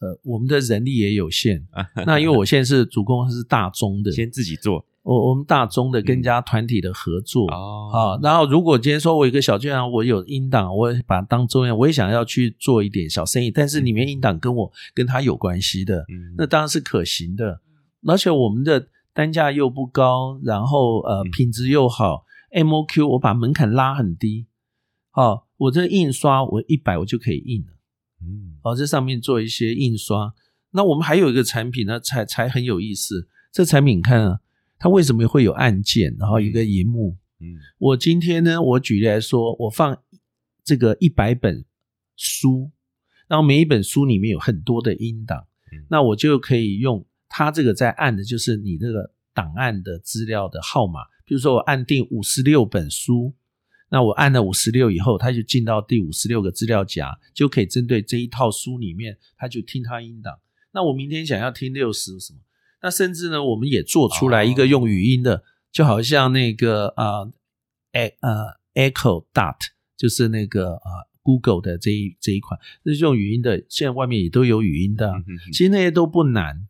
呃，我们的人力也有限。啊，那因为我现在是主攻是大中的，先自己做我我们大中的跟人家团体的合作。哦啊，然后如果今天说我有一个小剧场，我有音档，我也把它当中央，我也想要去做一点小生意，但是里面音档跟我跟他有关系的，嗯，那当然是可行的。而且我们的单价又不高，然后呃嗯品质又好，MOQ 我把门槛拉很低，好、我这个印刷我一百我就可以印了，嗯哦，这上面做一些印刷。那我们还有一个产品呢，才才很有意思。这产品你看啊，它为什么会有按键，然后一个荧幕？嗯我今天呢，我举例来说，我放这个一百本书，然后每一本书里面有很多的音档，嗯那我就可以用它这个在按的就是你那个档案的资料的号码。比如说我按定五十六本书，那我按了五十六以后，它就进到第五十六个资料夹，就可以针对这一套书里面，它就听它音档。那我明天想要听六十什么？那甚至呢，我们也做出来一个用语音的，就好像那个啊，e 呃 Echo Dot，就是那个啊 Google 的这一这一款，这是用语音的，现在外面也都有语音的啊、嗯哼。其实那些都不难，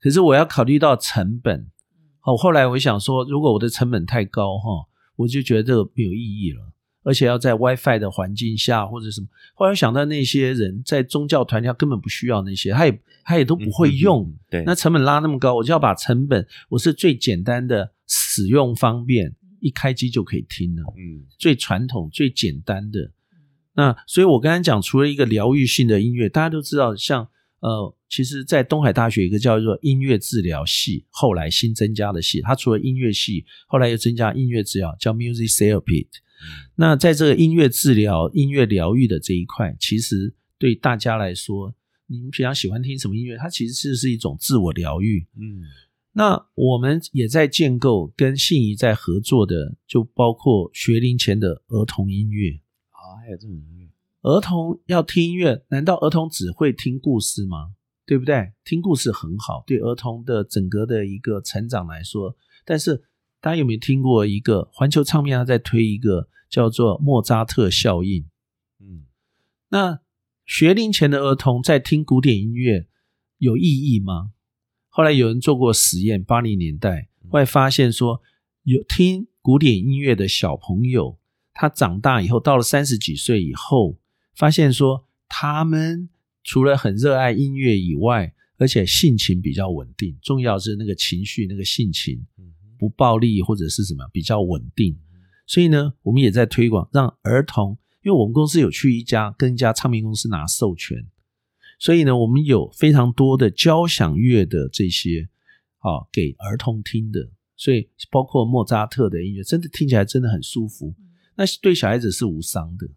可是我要考虑到成本。好，后来我想说，如果我的成本太高哈，我就觉得没有意义了，而且要在 WiFi 的环境下或者什么。后来想到那些人在宗教团体他根本不需要那些，他也他也都不会用。那成本拉那么高，我就要把成本，我是最简单的使用方便，一开机就可以听了，嗯最传统、最简单的。那所以，我刚才讲，除了一个疗愈性的音乐，大家都知道，像呃，其实，在东海大学有一个叫做音乐治疗系，后来新增加的系，它除了音乐系，后来又增加音乐治疗，叫 music therapy。那在这个音乐治疗、音乐疗愈的这一块，其实对大家来说，你们平常喜欢听什么音乐，它其实是是一种自我疗愈。嗯那我们也在建构跟信宜在合作的，就包括学龄前的儿童音乐。啊，还有这种音乐，儿童要听音乐，难道儿童只会听故事吗？对不对？听故事很好，对儿童的整个的一个成长来说。但是大家有没有听过一个环球唱片它在推一个叫做莫扎特效应？嗯那学龄前的儿童在听古典音乐有意义吗？后来有人做过实验，八零年代，后来发现说，有听古典音乐的小朋友，他长大以后，到了三十几岁以后，发现说，他们除了很热爱音乐以外，而且性情比较稳定，重要是那个情绪、那个性情嗯不暴力或者是什么比较稳定。所以呢，我们也在推广，让儿童，因为我们公司有去一家跟一家唱片公司拿授权，所以呢，我们有非常多的交响乐的这些啊给儿童听的，所以包括莫扎特的音乐，真的听起来真的很舒服。那对小孩子是无伤的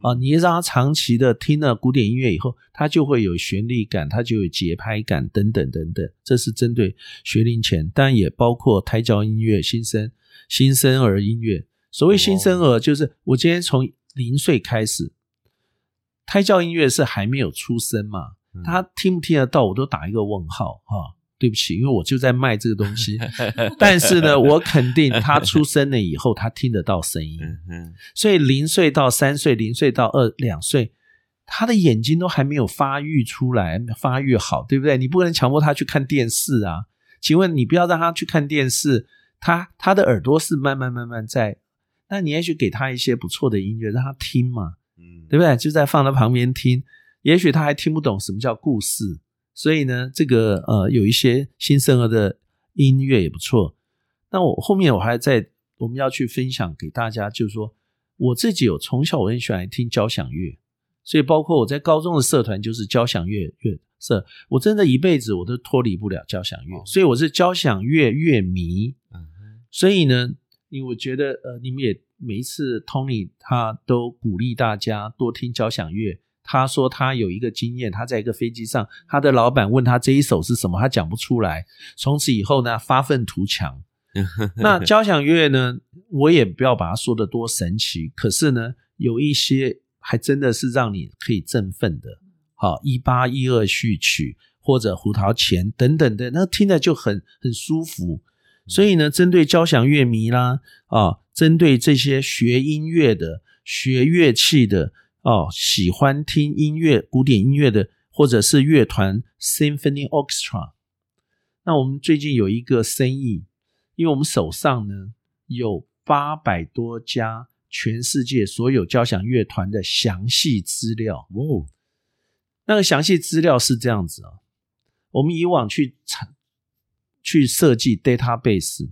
啊，你让他长期的听了古典音乐以后，他就会有旋律感，他就有节拍感等等等等。这是针对学龄前，当然也包括胎教音乐、新生新生儿音乐。所谓新生儿，就是我今天从零岁开始，胎教音乐是还没有出生嘛，嗯他听不听得到，我都打一个问号哈。对不起，因为我就在卖这个东西，但是呢，我肯定他出生了以后，他听得到声音。所以零岁到三岁，零岁到二两岁，他的眼睛都还没有发育出来，发育好，对不对？你不能强迫他去看电视啊。请问你不要让他去看电视，他他的耳朵是慢慢慢慢在，那你也许给他一些不错的音乐让他听嘛，嗯，对不对？就在放在旁边听，也许他还听不懂什么叫故事，所以呢，这个呃有一些新生儿的音乐也不错。那我后面我还在我们要去分享给大家，就是说我自己有从小我很喜欢听交响乐，所以包括我在高中的社团就是交响乐乐社，我真的一辈子我都脱离不了交响乐，所以我是交响乐乐迷。嗯所以呢，因为我觉得呃，你们也每一次 Tony 他都鼓励大家多听交响乐。他说他有一个经验，他在一个飞机上，他的老板问他这一首是什么，他讲不出来。从此以后呢，发愤图强。那交响乐呢，我也不要把它说的多神奇，可是呢，有一些还真的是让你可以振奋的。好，一八一二序曲或者胡桃钳等等的，那听着就很很舒服。所以呢，针对交响乐迷啦，啊，针对这些学音乐的、学乐器的，哦，喜欢听音乐、古典音乐的，或者是乐团 （symphony orchestra）。那我们最近有一个生意，因为我们手上呢有八百多家全世界所有交响乐团的详细资料。哦，那个详细资料是这样子啊，我们以往去产去设计 database，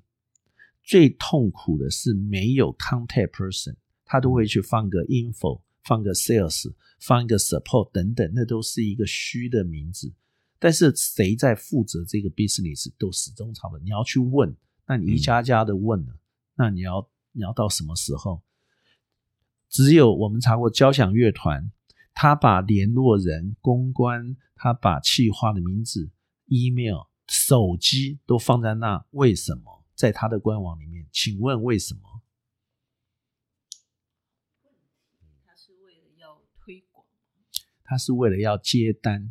最痛苦的是没有 contact person，他都会去放个 info，放个 sales，放一个 support 等等，那都是一个虚的名字。但是谁在负责这个 business 都始终差不多。你要去问，那你一家家的问了，那你要你要到什么时候？只有我们查过交响乐团，他把联络人、公关，他把企划的名字、email、手机都放在那，为什么？在他的官网里面，请问为什么？他是为了要推广，他是为了要接单，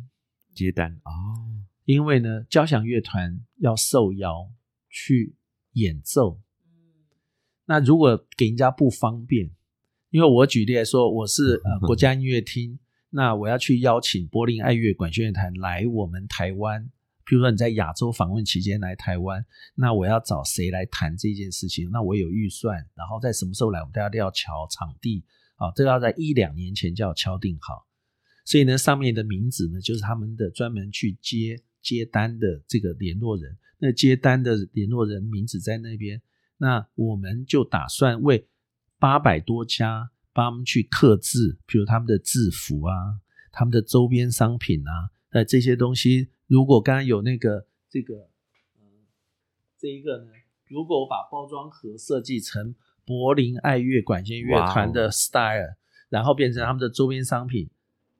接单哦，因为呢，交响乐团要受邀去演奏，嗯，那如果给人家不方便，因为我举例来说，我是呃国家 音乐厅，那我要去邀请柏林爱乐管弦乐团来我们台湾，譬如说你在亚洲访问期间来台湾，那我要找谁来谈这件事情？那我有预算，然后在什么时候来，我们大家都要瞧场地啊，这要在一两年前就要敲定好。所以呢，上面的名字呢，就是他们的专门去接接单的这个联络人。那接单的联络人名字在那边，那我们就打算为八百多家帮他们去刻字，比如他们的制服啊，他们的周边商品啊，那这些东西，如果刚刚有那个这个，嗯，这一个呢，如果我把包装盒设计成柏林爱乐管弦乐团的 style，然后变成他们的周边商品。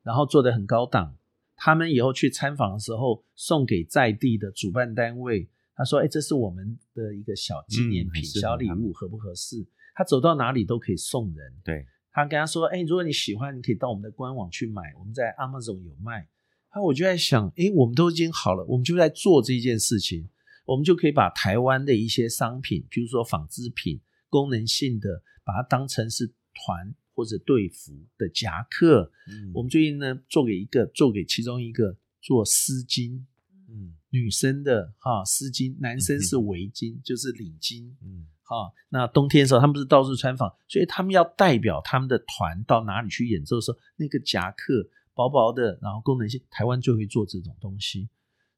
然后做的很高档，他们以后去参访的时候送给在地的主办单位，他说：“哎，这是我们的一个小纪念品、小礼物，合不合适？”他走到哪里都可以送人。对，他跟他说：“哎，如果你喜欢，你可以到我们的官网去买，我们在 Amazon 有卖。”那我就在想，哎，我们都已经好了，我们就在做这件事情，我们就可以把台湾的一些商品，比如说纺织品、功能性的，把它当成是团或者队服的夹克。嗯我们最近呢，做给一个，做给其中一个做丝巾，嗯女生的哈丝巾，男生是围巾，就是领巾。嗯哈，那冬天的时候，他们不是到处穿访，所以他们要代表他们的团到哪里去演奏的时候，那个夹克薄薄的，然后功能性，台湾就会做这种东西。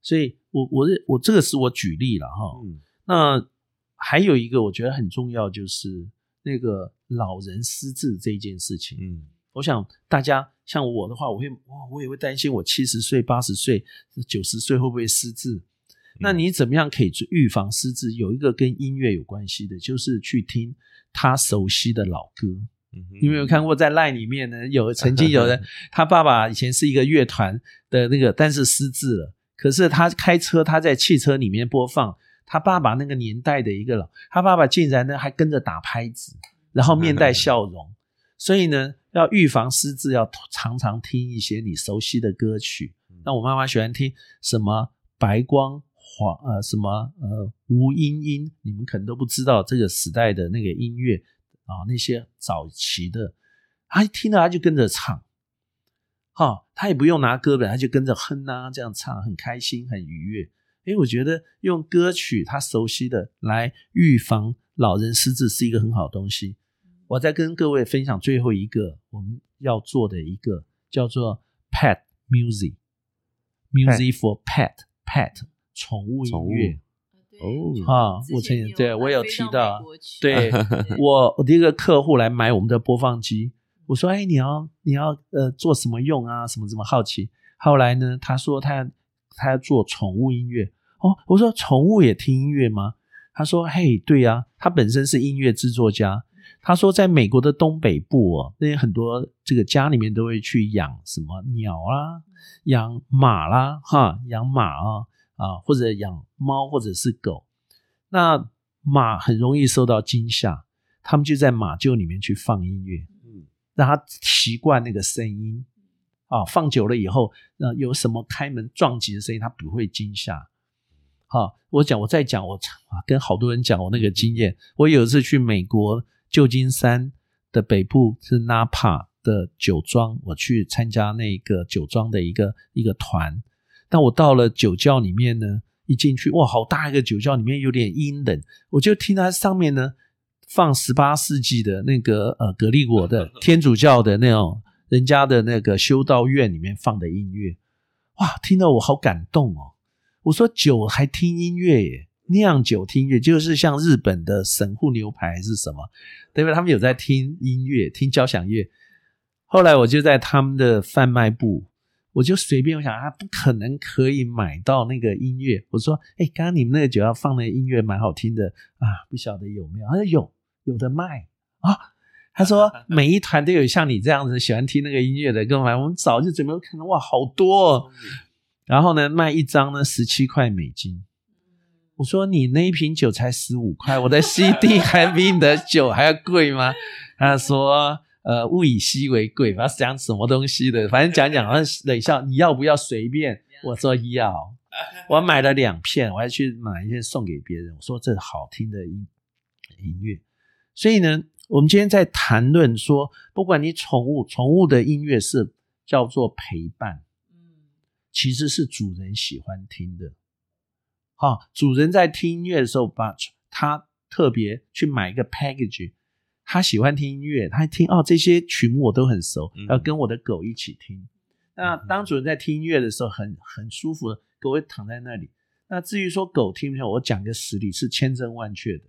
所以我我是我这个是我举例了哈。嗯那还有一个我觉得很重要，就是那个老人失智这一件事情。嗯我想大家像我的话，我会哇，我也会担心我七十岁、八十岁、九十岁会不会失智？那你怎么样可以去预防失智？有一个跟音乐有关系的，就是去听他熟悉的老歌。你有没有看过在 LINE 里面呢？有曾经有人，他爸爸以前是一个乐团的那个，但是失智了。可是他开车，他在汽车里面播放他爸爸那个年代的一个老，他爸爸竟然呢还跟着打拍子，然后面带 笑容。所以呢，要预防失智，要常常听一些你熟悉的歌曲。那我妈妈喜欢听什么白光黄呃什么呃吴音音，你们可能都不知道这个时代的那个音乐啊，那些早期的，她一听到她就跟着唱，哈、她也不用拿歌本，她就跟着哼啊这样唱，很开心很愉悦。诶，我觉得用歌曲她熟悉的来预防老人失智是一个很好的东西。我再跟各位分享最后一个我们要做的一个叫做 Pet Music，Music for Pet Pet 宠物音乐。哦啊我曾经对我有提到对我我的一个客户来买我们的播放机，我说：“哎，你要你要呃做什么用啊？什么什么好奇？”后来呢，他说他他要做宠物音乐哦。我说：“宠物也听音乐吗？”他说：“嘿，对呀、他本身是音乐制作家。他说，在美国的东北部哦，那些很多这个家里面都会去养什么鸟啦、养马啦，哈，养马啊啊，或者养猫或者是狗。那马很容易受到惊吓，他们就在马厩里面去放音乐，嗯让它习惯那个声音啊。放久了以后，呃，有什么开门撞击的声音，它不会惊吓。好，我讲，我再讲，我啊 跟好多人讲我那个经验。我有一次去美国旧金山的北部是 Napa 的酒庄，我去参加那个酒庄的一个一个团。但我到了酒窖里面呢，一进去，哇，好大一个酒窖，里面有点阴冷，我就听它上面呢放十八世纪的那个呃格利果的天主教的那种人家的那个修道院里面放的音乐，哇，听得我好感动哦。我说酒还听音乐耶，酿酒听音乐就是像日本的神户牛排是什么，对不对？他们有在听音乐，听交响乐。后来我就在他们的贩卖部，我就随便我想啊，不可能可以买到那个音乐。我说，哎，刚刚你们那个酒要放的音乐蛮好听的啊，不晓得有没有？他说有，有的卖啊。他说每一团都有像你这样子喜欢听那个音乐的，跟我买。我们早就准备看到，哇，好多、哦。然后呢，卖一张呢十七块美金。我说你那一瓶酒才十五块，我的 CD 还比你的酒还要贵吗？他说呃，物以稀为贵，不知道讲什么东西的，反正讲讲，然后冷笑你要不要随便？我说要，我买了两片，我还去买一些送给别人。我说这好听的音音乐，所以呢，我们今天在谈论说，不管你宠物，宠物的音乐是叫做陪伴。嗯其实是主人喜欢听的。好、主人在听音乐的时候，把他特别去买一个 package，他喜欢听音乐，他听哦这些曲目我都很熟，嗯要跟我的狗一起听。那当主人在听音乐的时候很，很舒服的，狗会躺在那里。那至于说狗听不听，我讲个实例是千真万确的。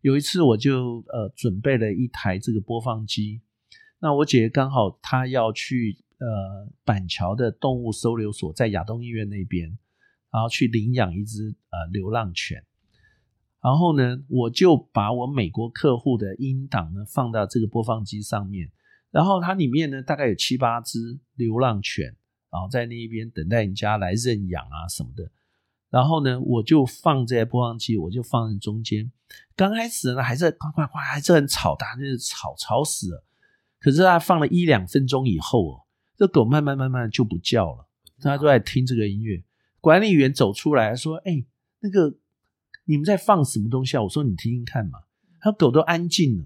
有一次我就呃准备了一台这个播放机，那我姐姐刚好她要去呃板桥的动物收留所，在亚东医院那边，然后去领养一只呃流浪犬。然后呢，我就把我美国客户的音档呢放到这个播放机上面，然后它里面呢大概有七八只流浪犬，然后在那一边等待人家来认养啊什么的。然后呢，我就放在播放机，我就放在中间。刚开始呢还是快快快，还是很吵，大家就是吵吵死了。可是它放了一两分钟以后哦，这狗慢慢慢慢就不叫了，大家都在听这个音乐。管理员走出来说：“哎、那个你们在放什么东西啊？”我说：“你听听看嘛。”它狗都安静了。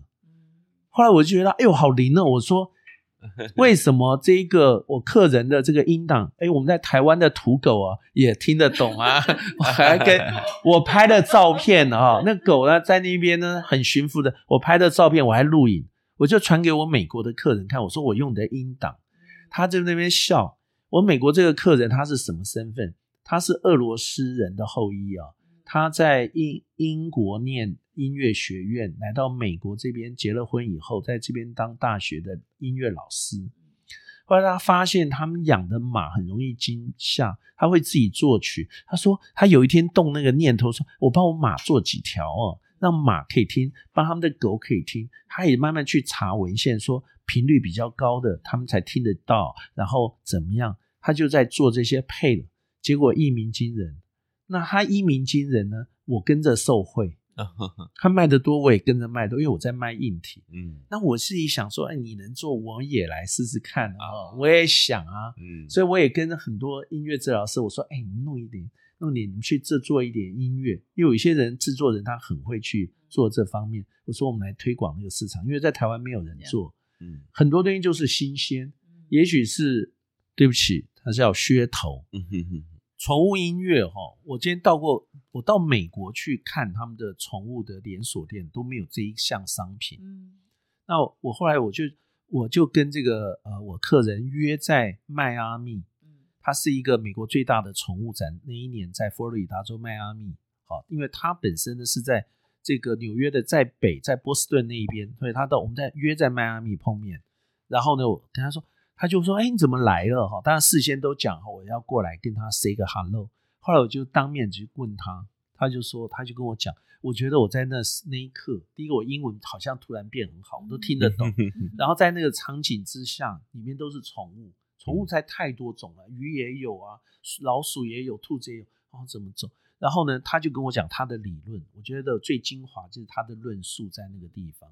后来我就觉得，哎呦，好灵哦！我说，为什么这个我客人的这个音档，哎，我们在台湾的土狗啊也听得懂啊？我还跟 我拍的照片啊、那狗呢在那边呢很驯服的，我拍的照片我还录影，我就传给我美国的客人看，我说我用你的音档，他在那边笑。我美国这个客人他是什么身份？他是俄罗斯人的后裔啊，他在英英国念音乐学院，来到美国这边结了婚以后，在这边当大学的音乐老师。后来他发现他们养的马很容易惊吓，他会自己作曲。他说他有一天动那个念头说，我帮我马做几条哦，让马可以听，帮他们的狗可以听。他也慢慢去查文献，说频率比较高的他们才听得到，然后怎么样，他就在做这些配了。结果一鸣惊人。那他一鸣惊人呢，我跟着受贿。他卖的多，我也跟着卖多，因为我在卖硬体。嗯那我自己想说，哎，你能做，我也来试试看啊！我也想啊，嗯，所以我也跟很多音乐治疗师我说，哎，你们弄一点，弄一点，你们去制作一点音乐，因为有一些人制作人他很会去做这方面。我说我们来推广那个市场，因为在台湾没有人做，嗯很多东西就是新鲜，也许是对不起，它是要噱头。嗯哼哼，宠物音乐哈，我今天到过，我到美国去看他们的宠物的连锁店都没有这一项商品。嗯那我后来我就我就跟这个呃我客人约在迈阿密，嗯它是一个美国最大的宠物展，那一年在佛罗里达州迈阿密。好，因为它本身呢是在这个纽约的在北，在波士顿那一边，所以他到我们在约在迈阿密碰面。然后呢，我跟他说，他就说：“哎，你怎么来了？”哈，当然事先都讲好我要过来跟他 say 个 hello。后来我就当面去问他，他就说，他就跟我讲，我觉得我在那那一刻，第一个我英文好像突然变很好，我都听得懂。然后在那个场景之下，里面都是宠物，宠物在太多种了，鱼也有啊，老鼠也有，兔子也有，然后怎么走？然后呢，他就跟我讲他的理论，我觉得最精华就是他的论述在那个地方。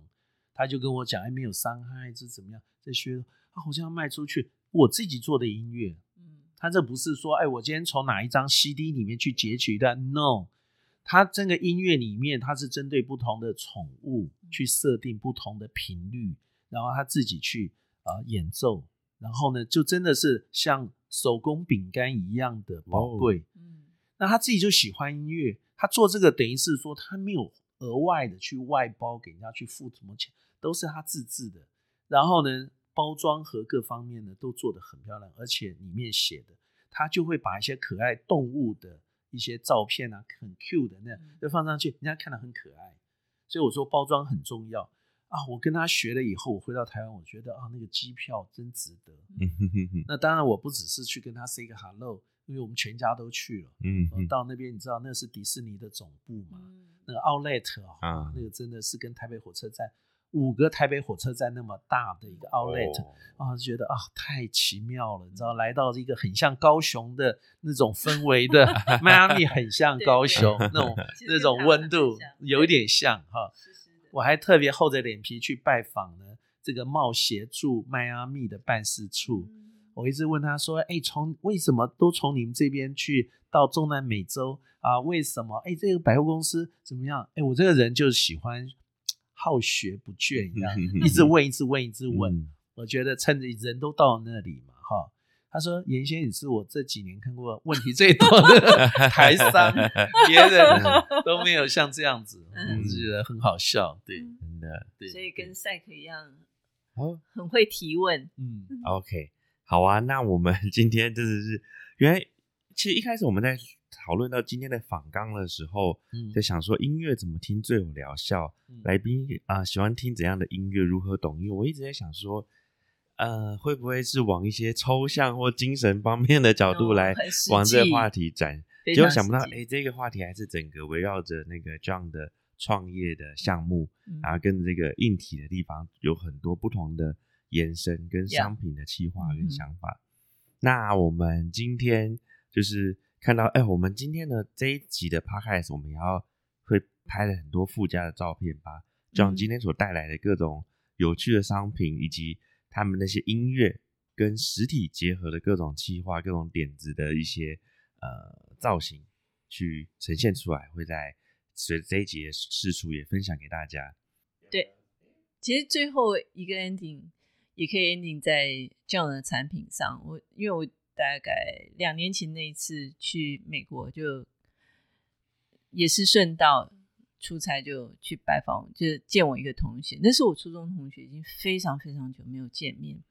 他就跟我讲，哎，没有伤害，这怎么样？这些啊，好像要卖出去。我自己做的音乐，嗯他这不是说，哎，我今天从哪一张 CD 里面去截取的？No，他这个音乐里面，它是针对不同的宠物去设定不同的频率，然后他自己去啊、呃演奏，然后呢，就真的是像手工饼干一样的宝贵。嗯那他自己就喜欢音乐，他做这个等于是说他没有额外的去外包给人家去付什么钱，都是他自制的。然后呢，包装和各方面呢都做得很漂亮，而且里面写的他就会把一些可爱动物的一些照片啊，很 Q 的那样嗯就放上去，人家看了很可爱。所以我说包装很重要啊！我跟他学了以后，我回到台湾，我觉得啊，那个机票真值得。那当然，我不只是去跟他 say 个 hello，因为我们全家都去了。嗯呃到那边你知道那是迪士尼的总部嘛？嗯那个 Outlet 啊、啊那个真的是跟台北火车站五个台北火车站那么大的一个 Outlet 哦啊，就觉得啊太奇妙了，你知道来到一个很像高雄的那种氛围的迈阿密，很像高雄那种 那种温度，有一点像哈。我还特别厚着脸皮去拜访了这个茂协驻迈阿密的办事处。嗯我一直问他说：“哎，从为什么都从你们这边去到中南美洲啊？为什么？哎，这个百货公司怎么样？哎，我这个人就喜欢好学不倦一样，一直问，一直问，一直问。嗯我觉得趁着人都到那里嘛，哈。他说：“严先，你是我这几年看过问题最多的 台商，别人都没有像这样子，嗯我就觉得很好笑。对，嗯真的对，所以跟赛克一样，哦很会提问。嗯 OK，好啊，那我们 今天真的是原来，其实一开始我们在讨论到今天的访纲的时候，嗯在想说音乐怎么听最有疗效，嗯来宾啊、喜欢听怎样的音乐，如何懂音乐。我一直在想说，呃，会不会是往一些抽象或精神方面的角度哦来往这个话题展？结果想不到，哎，这个话题还是整个围绕着那个 John 的创业的项目，嗯然后跟这个硬体的地方有很多不同的延伸，跟商品的企划跟想法。那我们今天就是看到，哎，我们今天的这一集的 podcast，我们也要会拍了很多附加的照片吧，John 嗯今天所带来的各种有趣的商品，以及他们那些音乐跟实体结合的各种企划、各种点子的一些呃造型，去呈现出来，会在随着这一集的试出也分享给大家。对，其实最后一个 ending 也可以 ending 在这样的产品上。我因为我大概两年前那一次去美国，就也是顺道出差就去拜访，就见我一个同学，那是我初中同学，已经非常非常久没有见面。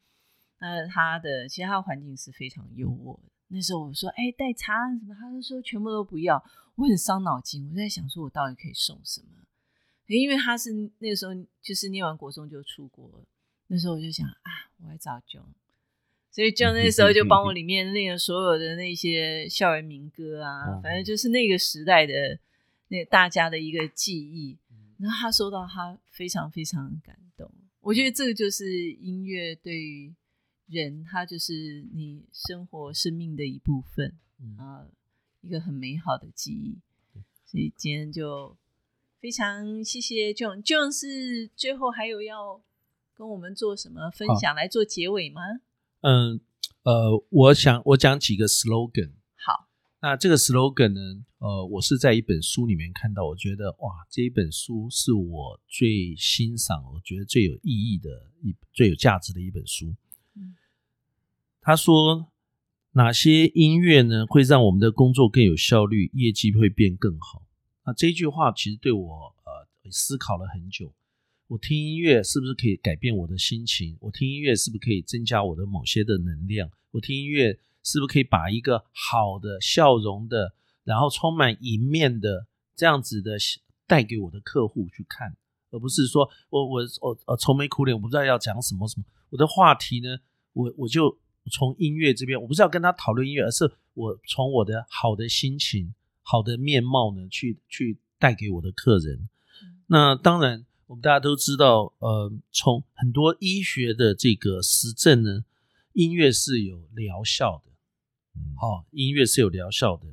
那他的其实他的环境是非常优渥的。那时候我说，哎，带茶什么，他就说全部都不要。我很伤脑筋，我在想说，我到底可以送什么？因为他是那个时候就是念完国中就出国了，那时候我就想啊，我来找 John，所以 John 那时候就帮我里面练了所有的那些校园民歌啊，嗯反正就是那个时代的那大家的一个记忆。然后他收到，他非常非常感动。我觉得这个就是音乐对于人，他就是你生活生命的一部分嗯啊，一个很美好的记忆。所以今天就非常谢谢 John。John 是最后还有要跟我们做什么分享来做结尾吗？嗯呃，我想我讲几个 slogan。好，那这个 slogan 呢，呃，我是在一本书里面看到，我觉得哇，这一本书是我最欣赏，我觉得最有意义的一最有价值的一本书。嗯他说哪些音乐呢会让我们的工作更有效率，业绩会变更好？那这句话其实对我呃思考了很久。我听音乐是不是可以改变我的心情？我听音乐是不是可以增加我的某些的能量？我听音乐是不是可以把一个好的笑容的，然后充满迎面的这样子的带给我的客户去看，而不是说我我我呃愁眉苦脸，我不知道要讲什么什么。我的话题呢，我我就从音乐这边，我不是要跟他讨论音乐，而是我从我的好的心情、好的面貌呢，去去带给我的客人。那当然。我们大家都知道，呃，从很多医学的这个实证呢，音乐是有疗效的，嗯，好，音乐是有疗效的。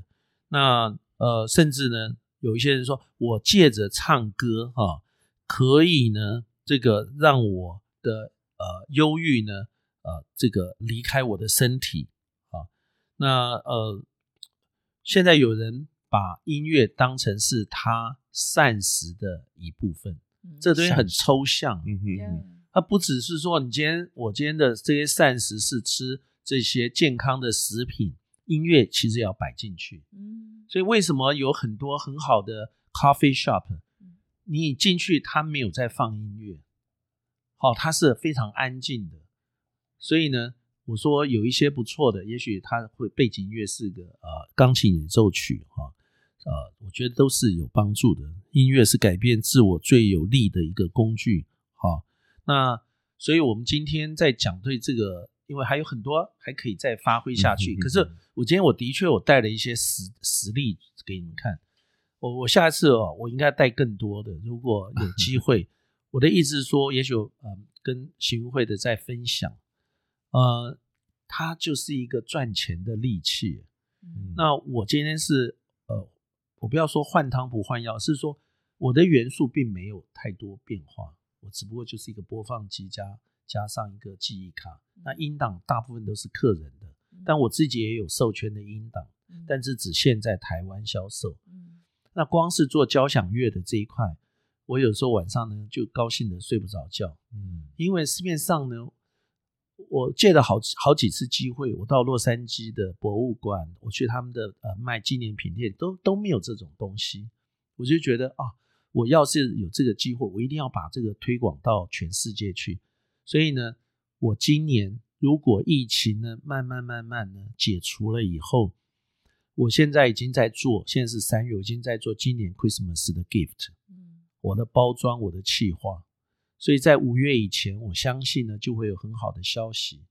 那呃，甚至呢，有一些人说我借着唱歌，哈，可以呢，这个让我的呃忧郁呢，呃，这个离开我的身体，啊，那呃，现在有人把音乐当成是他膳食的一部分。这东西很抽象，嗯哼，它不只是说你今天我今天的这些膳食是吃这些健康的食品，音乐其实也要摆进去，嗯，所以为什么有很多很好的 coffee shop，你进去它没有在放音乐，好，它是非常安静的，所以呢，我说有一些不错的，也许它会背景音乐是个呃钢琴演奏曲，哈。呃，我觉得都是有帮助的。音乐是改变自我最有力的一个工具。好，那所以我们今天在讲对这个，因为还有很多还可以再发挥下去。可是我今天我的确我带了一些实实例给你们看。我我下一次哦，我应该带更多的。如果有 机会，我的意思是说，也许呃，跟行会的在分享，呃，它就是一个赚钱的利器。那我今天是呃。我不要说换汤不换药，是说我的元素并没有太多变化，我只不过就是一个播放机加加上一个记忆卡。那音档大部分都是客人的，但我自己也有授权的音档，但是只限在台湾销售。那光是做交响乐的这一块，我有时候晚上呢就高兴的睡不着觉，嗯，因为市面上呢。我借了好好几次机会，我到洛杉矶的博物馆，我去他们的呃卖纪念品店，都都没有这种东西。我就觉得啊，我要是有这个机会，我一定要把这个推广到全世界去。所以呢，我今年如果疫情呢慢慢慢慢呢解除了以后，我现在已经在做，现在是三月，我已经在做今年 Christmas 的 gift，嗯，我的包装，我的企划。所以在五月以前，我相信呢就会有很好的消息，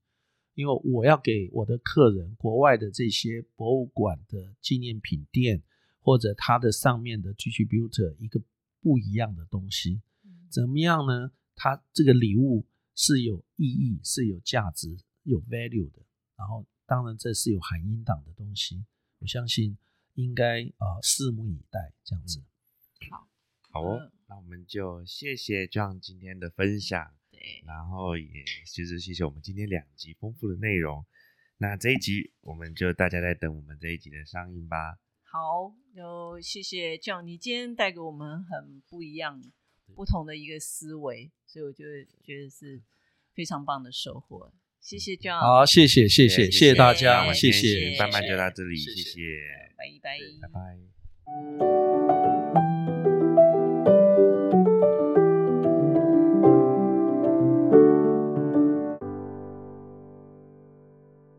因为我要给我的客人，国外的这些博物馆的纪念品店或者它的上面的 distributor 一个不一样的东西，怎么样呢？它这个礼物是有意义、是有价值、有 value 的。然后，当然这是有含音档的东西，我相信应该啊，拭目以待这样子。好，好哦。那我们就谢谢 John 今天的分享，对，然后也就是谢谢我们今天两集丰富的内容。那这一集我们就大家在等我们这一集的上映吧。好，就谢谢 John，你今天带给我们很不一样、不同的一个思维，所以我就觉得是非常棒的收获。谢谢 John，好，谢谢谢谢谢谢大家，谢谢，慢慢就到这里，谢谢，拜拜，拜拜。